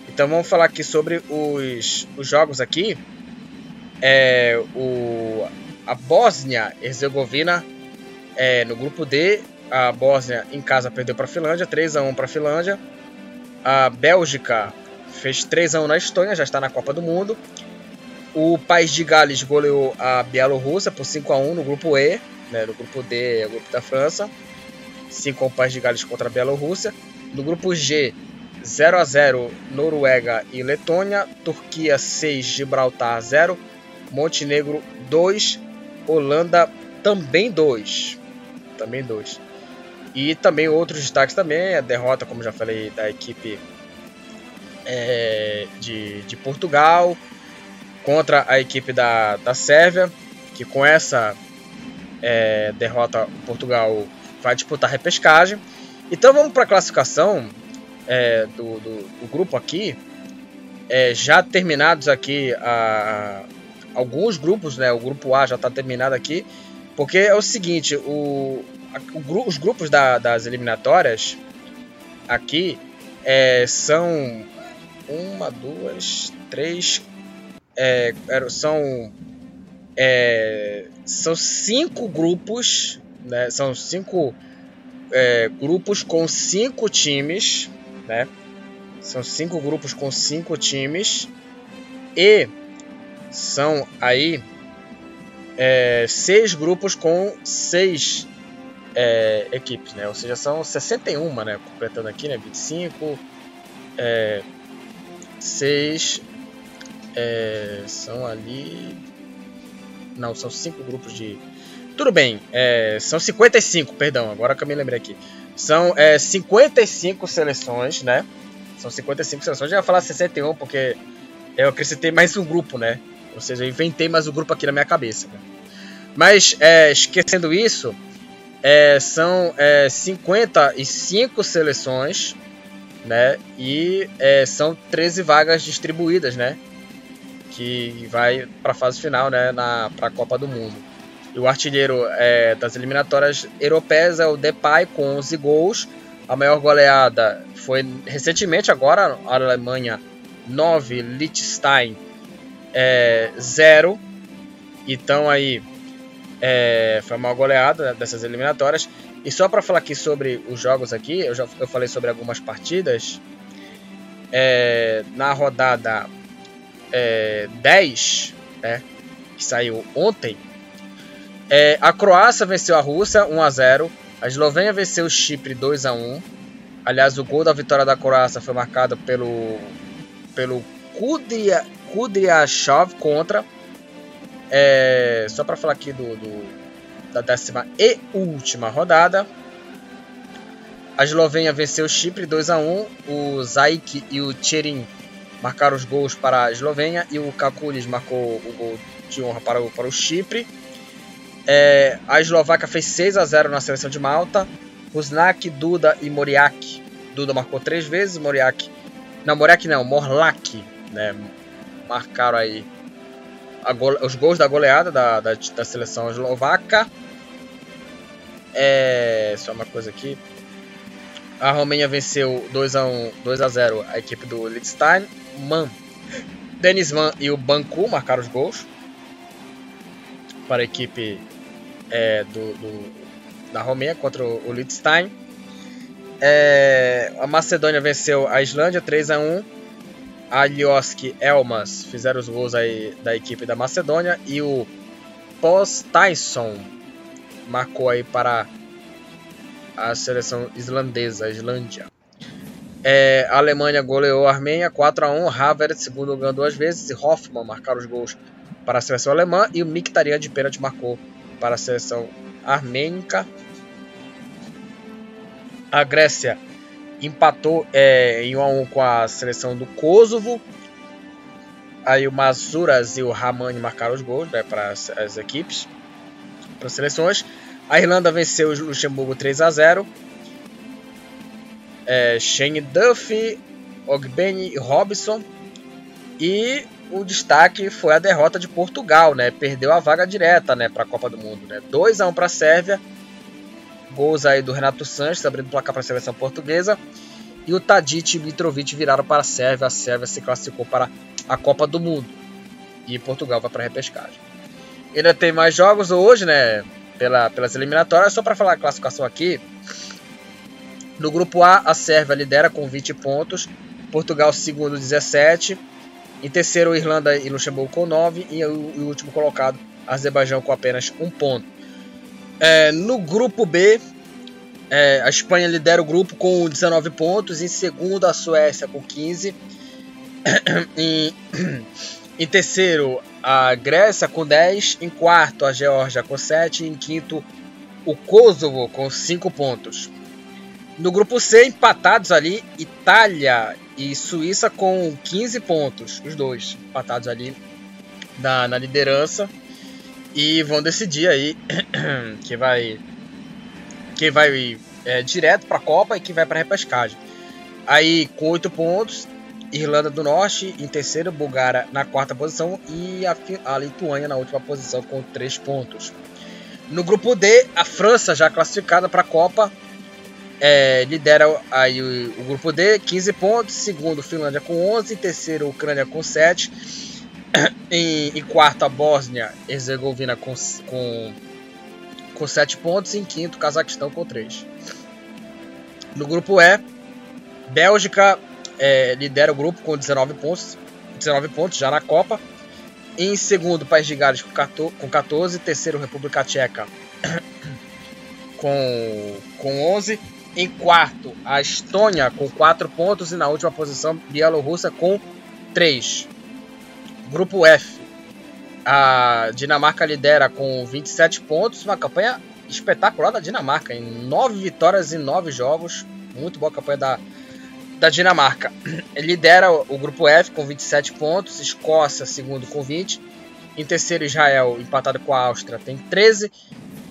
Então vamos falar aqui sobre os, os jogos aqui. É, o, a Bósnia-Herzegovina é, no grupo D. A Bósnia em casa perdeu para a Finlândia, 3 a 1 para a Finlândia. A Bélgica fez 3 a 1 na Estônia, já está na Copa do Mundo. O País de Gales goleou a Bielorrússia por 5 a 1 no grupo E, né, no grupo D é o grupo da França. 5 a 1 País de Gales contra a Bielorrússia. No grupo G, 0 a 0 Noruega e Letônia, Turquia 6, Gibraltar 0, Montenegro 2, Holanda também 2. Também 2. E também outros destaques também, a derrota, como já falei, da equipe é, de, de Portugal contra a equipe da, da Sérvia, que com essa é, derrota Portugal vai disputar repescagem. Então vamos para a classificação é, do, do, do, grupo aqui. É, já terminados aqui a, alguns grupos, né? O grupo A já está terminado aqui, porque é o seguinte, o, o os grupos da, das eliminatórias aqui é, são uma, duas, três. É, são. É, são cinco grupos. Né, são cinco é, grupos com cinco times. Né, são cinco grupos com cinco times. E são aí é, seis grupos com seis é, equipes, né? Ou seja, são 61, né? Completando aqui, né? 25, é, 6 é, são ali. Não, são 5 grupos de. Tudo bem, é, são 55, perdão, agora que eu me lembrei aqui. São é, 55 seleções, né? São 55 seleções. Eu ia falar 61 porque eu acrescentei mais um grupo, né? Ou seja, eu inventei mais um grupo aqui na minha cabeça. Mas, é, esquecendo isso, é, são é, 55 seleções né? E é, são 13 vagas distribuídas, né? Que vai para a fase final, né? Para a Copa do Mundo. E o artilheiro é, das eliminatórias europeias é o Depay com 11 gols. A maior goleada foi recentemente agora a Alemanha 9, Liechtenstein é, 0. Então aí é, foi a maior goleada dessas eliminatórias. E só para falar aqui sobre os jogos aqui, eu já eu falei sobre algumas partidas. É, na rodada é, 10, né, que saiu ontem, é, a Croácia venceu a Rússia 1 a 0, a Eslovênia venceu o Chipre 2 a 1. Aliás, o gol da vitória da Croácia foi marcado pelo pelo Kudria, Kudryashov contra. É, só para falar aqui do, do da décima e última rodada. A Eslovênia venceu o Chipre 2 a 1. O Zaik e o Tcherin marcaram os gols para a Eslovênia e o Kakulis marcou o gol de honra para o, para o Chipre. É, a Eslováquia fez 6 a 0 na seleção de Malta. Rusnak, Duda e Moriak. Duda marcou três vezes, Moriak. Não, Moriak não, Morlak, né? Marcaram aí os gols da goleada da, da, da seleção eslovaca. É, só uma coisa aqui. A Romênia venceu 2 a 1, 2 a 0 a equipe do Liechtenstein. Man, Denis Mann e o Bancu marcaram os gols para a equipe é, do, do, da Romênia contra o Liechtenstein. É, a Macedônia venceu a Islândia 3 a 1. A Lioski Elmas fizeram os gols aí da equipe da Macedônia e o Post Tyson marcou aí para a seleção islandesa, a Islândia. É, a Alemanha goleou a Armênia 4 a 1 Havertz, segundo ganhou duas vezes, e Hoffmann marcaram os gols para a seleção alemã. E o Mkhitaryan de pênalti marcou para a seleção armênica. A Grécia empatou é, em 1 a 1 com a seleção do Kosovo. Aí o Masuras e o Ramani marcaram os gols né, para as, as equipes, para as seleções. A Irlanda venceu o Luxemburgo 3 a 0. É, Shane Duffy, Ogbeni e Robson. E o destaque foi a derrota de Portugal, né? Perdeu a vaga direta, né, para a Copa do Mundo, né? 2 a 1 para a Sérvia. Gols aí do Renato Sanches abrindo o placar para a seleção portuguesa. E o Tadic e Mitrovic viraram para a Sérvia. A Sérvia se classificou para a Copa do Mundo. E Portugal vai para a repescagem. Ainda tem mais jogos hoje, né? Pela, pelas eliminatórias. Só para falar a classificação aqui. No grupo A, a Sérvia lidera com 20 pontos. Portugal, segundo, 17. Em terceiro, Irlanda e Luxemburgo com 9. E o, o último colocado, Azerbaijão, com apenas 1 ponto. É, no grupo B, é, a Espanha lidera o grupo com 19 pontos. Em segundo, a Suécia com 15. em, em terceiro, a Grécia com 10. Em quarto, a Geórgia com 7. Em quinto, o Kosovo com 5 pontos. No grupo C, empatados ali, Itália e Suíça com 15 pontos. Os dois empatados ali na, na liderança. E vão decidir aí quem vai, quem vai é, direto para a Copa e quem vai para a repescagem. Aí com 8 pontos, Irlanda do Norte em terceiro, Bulgária na quarta posição e a, a Lituânia na última posição com 3 pontos. No grupo D, a França já classificada para a Copa é, lidera aí o, o, grupo D, 15 pontos. Segundo, Finlândia com 11. Terceiro, Ucrânia com 7. Em, em quarto, a Bósnia Herzegovina com, com, com 7 pontos. Em quinto, Cazaquistão com 3. No grupo E, Bélgica é, lidera o grupo com 19 pontos. 19 pontos já na Copa. Em segundo, País de Gales com 14. Terceiro, República Tcheca com, com 11. Em quarto, a Estônia com 4 pontos. E na última posição, Bielorrússia com 3. Grupo F. A Dinamarca lidera com 27 pontos. Uma campanha espetacular da Dinamarca. Em 9 vitórias em 9 jogos. Muito boa campanha da, da Dinamarca. Lidera o grupo F com 27 pontos. Escócia, segundo, com 20. Em terceiro, Israel, empatado com a Áustria, tem 13.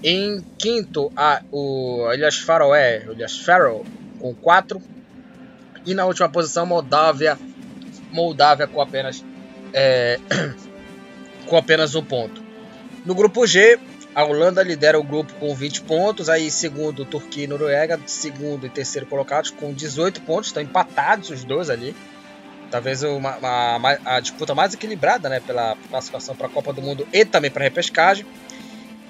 Em quinto, a, o Ilhas Faroé, Ilhas Faroe, com 4. E na última posição, Moldávia, Moldávia com apenas, é, com apenas um ponto. No grupo G, a Holanda lidera o grupo com 20 pontos. Aí, segundo, Turquia e Noruega, segundo e terceiro colocados com 18 pontos. Estão empatados os dois ali. Talvez uma, uma, a disputa mais equilibrada né, pela classificação para a Copa do Mundo e também para a repescagem.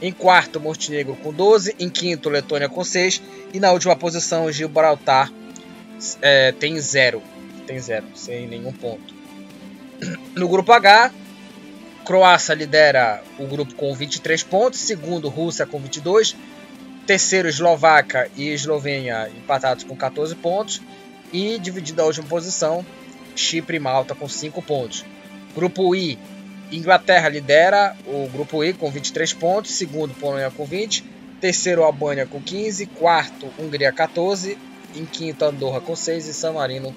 Em quarto, Montenegro com 12. Em quinto, Letônia com 6. E na última posição, Gibraltar é, tem 0. Tem 0, sem nenhum ponto. No grupo H, Croácia lidera o grupo com 23 pontos. Segundo, Rússia com 22. Terceiro, Eslováquia e Eslovênia empatados com 14 pontos. E dividido a última posição, Chipre e Malta com 5 pontos. Grupo I, Inglaterra lidera o grupo E com 23 pontos, segundo Polônia com 20, terceiro Albânia com 15, quarto Hungria 14, em quinto Andorra com 6 e San Marino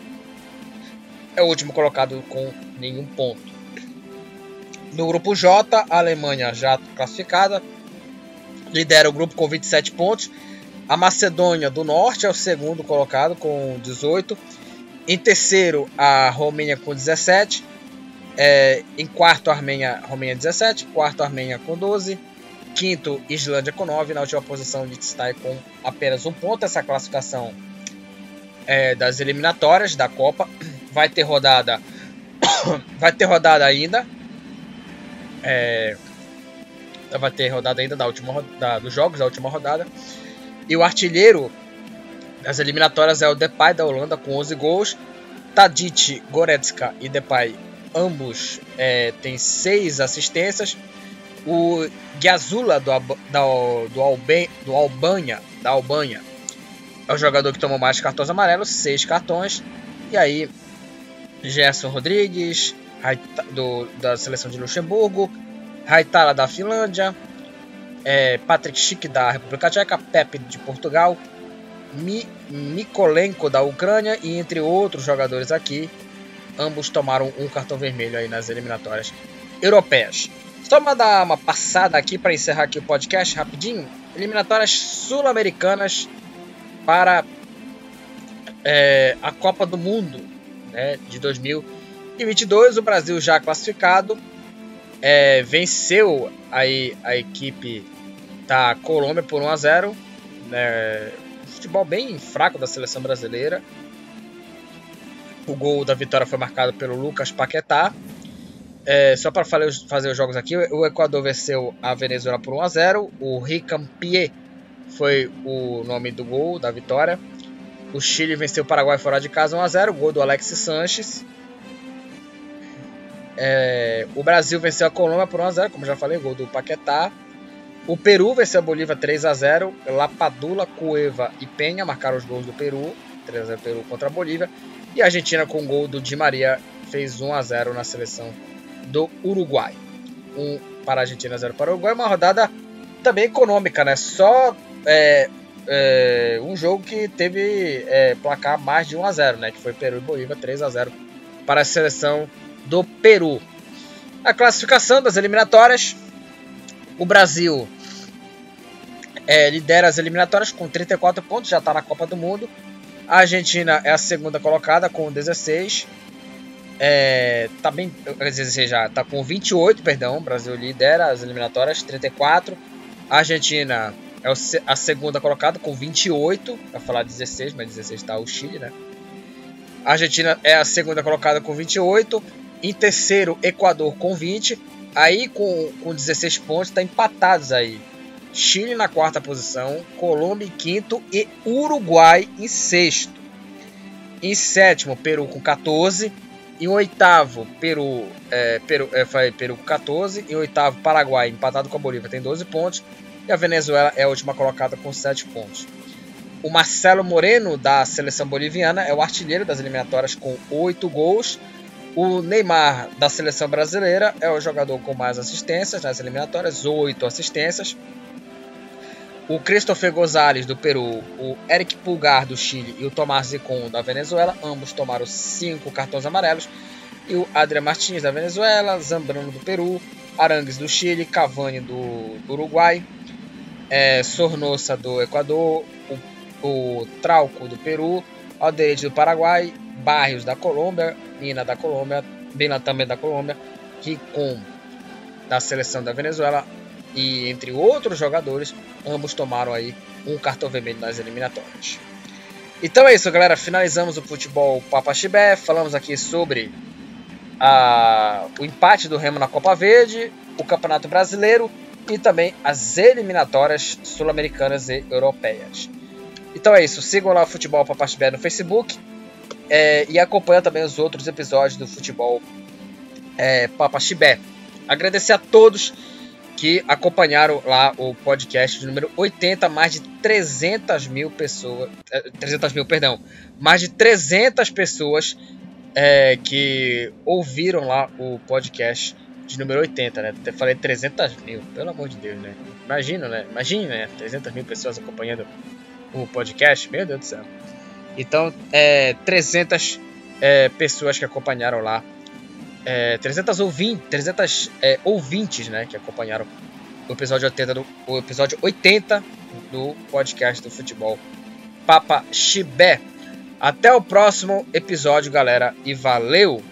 é o último colocado com nenhum ponto. No grupo J, a Alemanha já classificada lidera o grupo com 27 pontos. A Macedônia do Norte é o segundo colocado com 18. Em terceiro, a Romênia com 17. É, em quarto, a Armênia, Romênia 17. Quarto, a Armênia com 12. quinto, Islândia com 9. Na última posição, Liechtenstein com apenas um ponto. Essa classificação é, das eliminatórias da Copa. Vai ter rodada. vai ter rodada ainda. É, vai ter rodada ainda da última da, dos jogos da última rodada. E o artilheiro das eliminatórias é o Depay da Holanda com 11 gols. Tadic, Goretzka e Depay ambos é, têm 6 assistências. O Giazula do, da, do, Albe, do Albânia, da Albânia é o jogador que tomou mais cartões amarelos, 6 cartões. E aí, Gerson Rodrigues, do, da seleção de Luxemburgo, Raitala da Finlândia, é, Patrick Schick da República Tcheca, Pepe de Portugal, Mi, Mikolenko da Ucrânia e entre outros jogadores aqui, ambos tomaram um cartão vermelho aí nas eliminatórias europeias. Só dar uma passada aqui para encerrar aqui o podcast rapidinho. Eliminatórias sul-americanas para é, a Copa do Mundo né, de 2022. O Brasil já classificado é, venceu aí a equipe da Colômbia por 1 a 0. Né, futebol bem fraco da seleção brasileira. O gol da vitória foi marcado pelo Lucas Paquetá. É, só para fazer os jogos aqui, o Equador venceu a Venezuela por 1 a 0. O Ricampier foi o nome do gol da vitória. O Chile venceu o Paraguai fora de casa 1 a 0, gol do Alexis Sanches. É, o Brasil venceu a Colômbia por 1 a 0, como já falei, gol do Paquetá. O Peru venceu a Bolívia 3 a 0. Lapadula, Cueva e Penha marcaram os gols do Peru, 3 a 0 Peru contra a Bolívia. E a Argentina com o gol do Di Maria fez 1 a 0 na seleção do Uruguai. 1 para a Argentina, 0 para o Uruguai. Uma rodada também econômica, né? Só é, é, um jogo que teve é, placar mais de 1 a 0, né? Que foi Peru e Bolívia 3 a 0 para a seleção do Peru. A classificação das eliminatórias, o Brasil é, lidera as eliminatórias com 34 pontos, já está na Copa do Mundo. A Argentina é a segunda colocada com 16 é, tá bem, quer dizer, já tá com 28, perdão, o Brasil lidera as eliminatórias, 34. A Argentina é a segunda colocada com 28, para falar 16, mas 16 está o Chile, né? A Argentina é a segunda colocada com 28. Em terceiro, Equador com 20. Aí com, com 16 pontos, tá empatados aí. Chile na quarta posição, Colômbia em quinto e Uruguai em sexto. Em sétimo, Peru com 14. Em oitavo, Peru, é, Peru, é, Peru com 14. Em oitavo, Paraguai, empatado com a Bolívia, tem 12 pontos. E a Venezuela é a última colocada com 7 pontos. O Marcelo Moreno, da seleção boliviana, é o artilheiro das eliminatórias com 8 gols. O Neymar, da seleção brasileira, é o jogador com mais assistências nas eliminatórias, 8 assistências o Christopher Gonzalez do Peru, o Eric Pulgar do Chile e o Tomás Zicon da Venezuela, ambos tomaram cinco cartões amarelos. E o Adrian Martins da Venezuela, Zambrano do Peru, Arangues do Chile, Cavani do Uruguai, é, Sornosa do Equador, o, o Trauco do Peru, Alderete do Paraguai, Barrios da Colômbia, Mina da Colômbia, Bena também da Colômbia, Ricom da seleção da Venezuela, e entre outros jogadores, ambos tomaram aí um cartão vermelho nas eliminatórias. Então é isso, galera. Finalizamos o futebol Papa Chibé. Falamos aqui sobre a, o empate do Remo na Copa Verde, o Campeonato Brasileiro e também as eliminatórias sul-americanas e europeias. Então é isso. Sigam lá o Futebol Papa Chibé no Facebook é, e acompanhem também os outros episódios do Futebol é, Papa Chibé. Agradecer a todos que acompanharam lá o podcast de número 80, mais de 300 mil pessoas, 300 é, mil, perdão, mais de 300 pessoas é, que ouviram lá o podcast de número 80, né? Eu falei 300 mil, pelo amor de Deus, né? Imagina, né? Imagina, né? 300 mil pessoas acompanhando o podcast, meu Deus do céu. Então, é, 300 é, pessoas que acompanharam lá é, 300, ouvin 300 é, ouvintes né, que acompanharam o episódio 80 do, o episódio 80 do podcast do futebol Papa Chibé. Até o próximo episódio, galera, e valeu!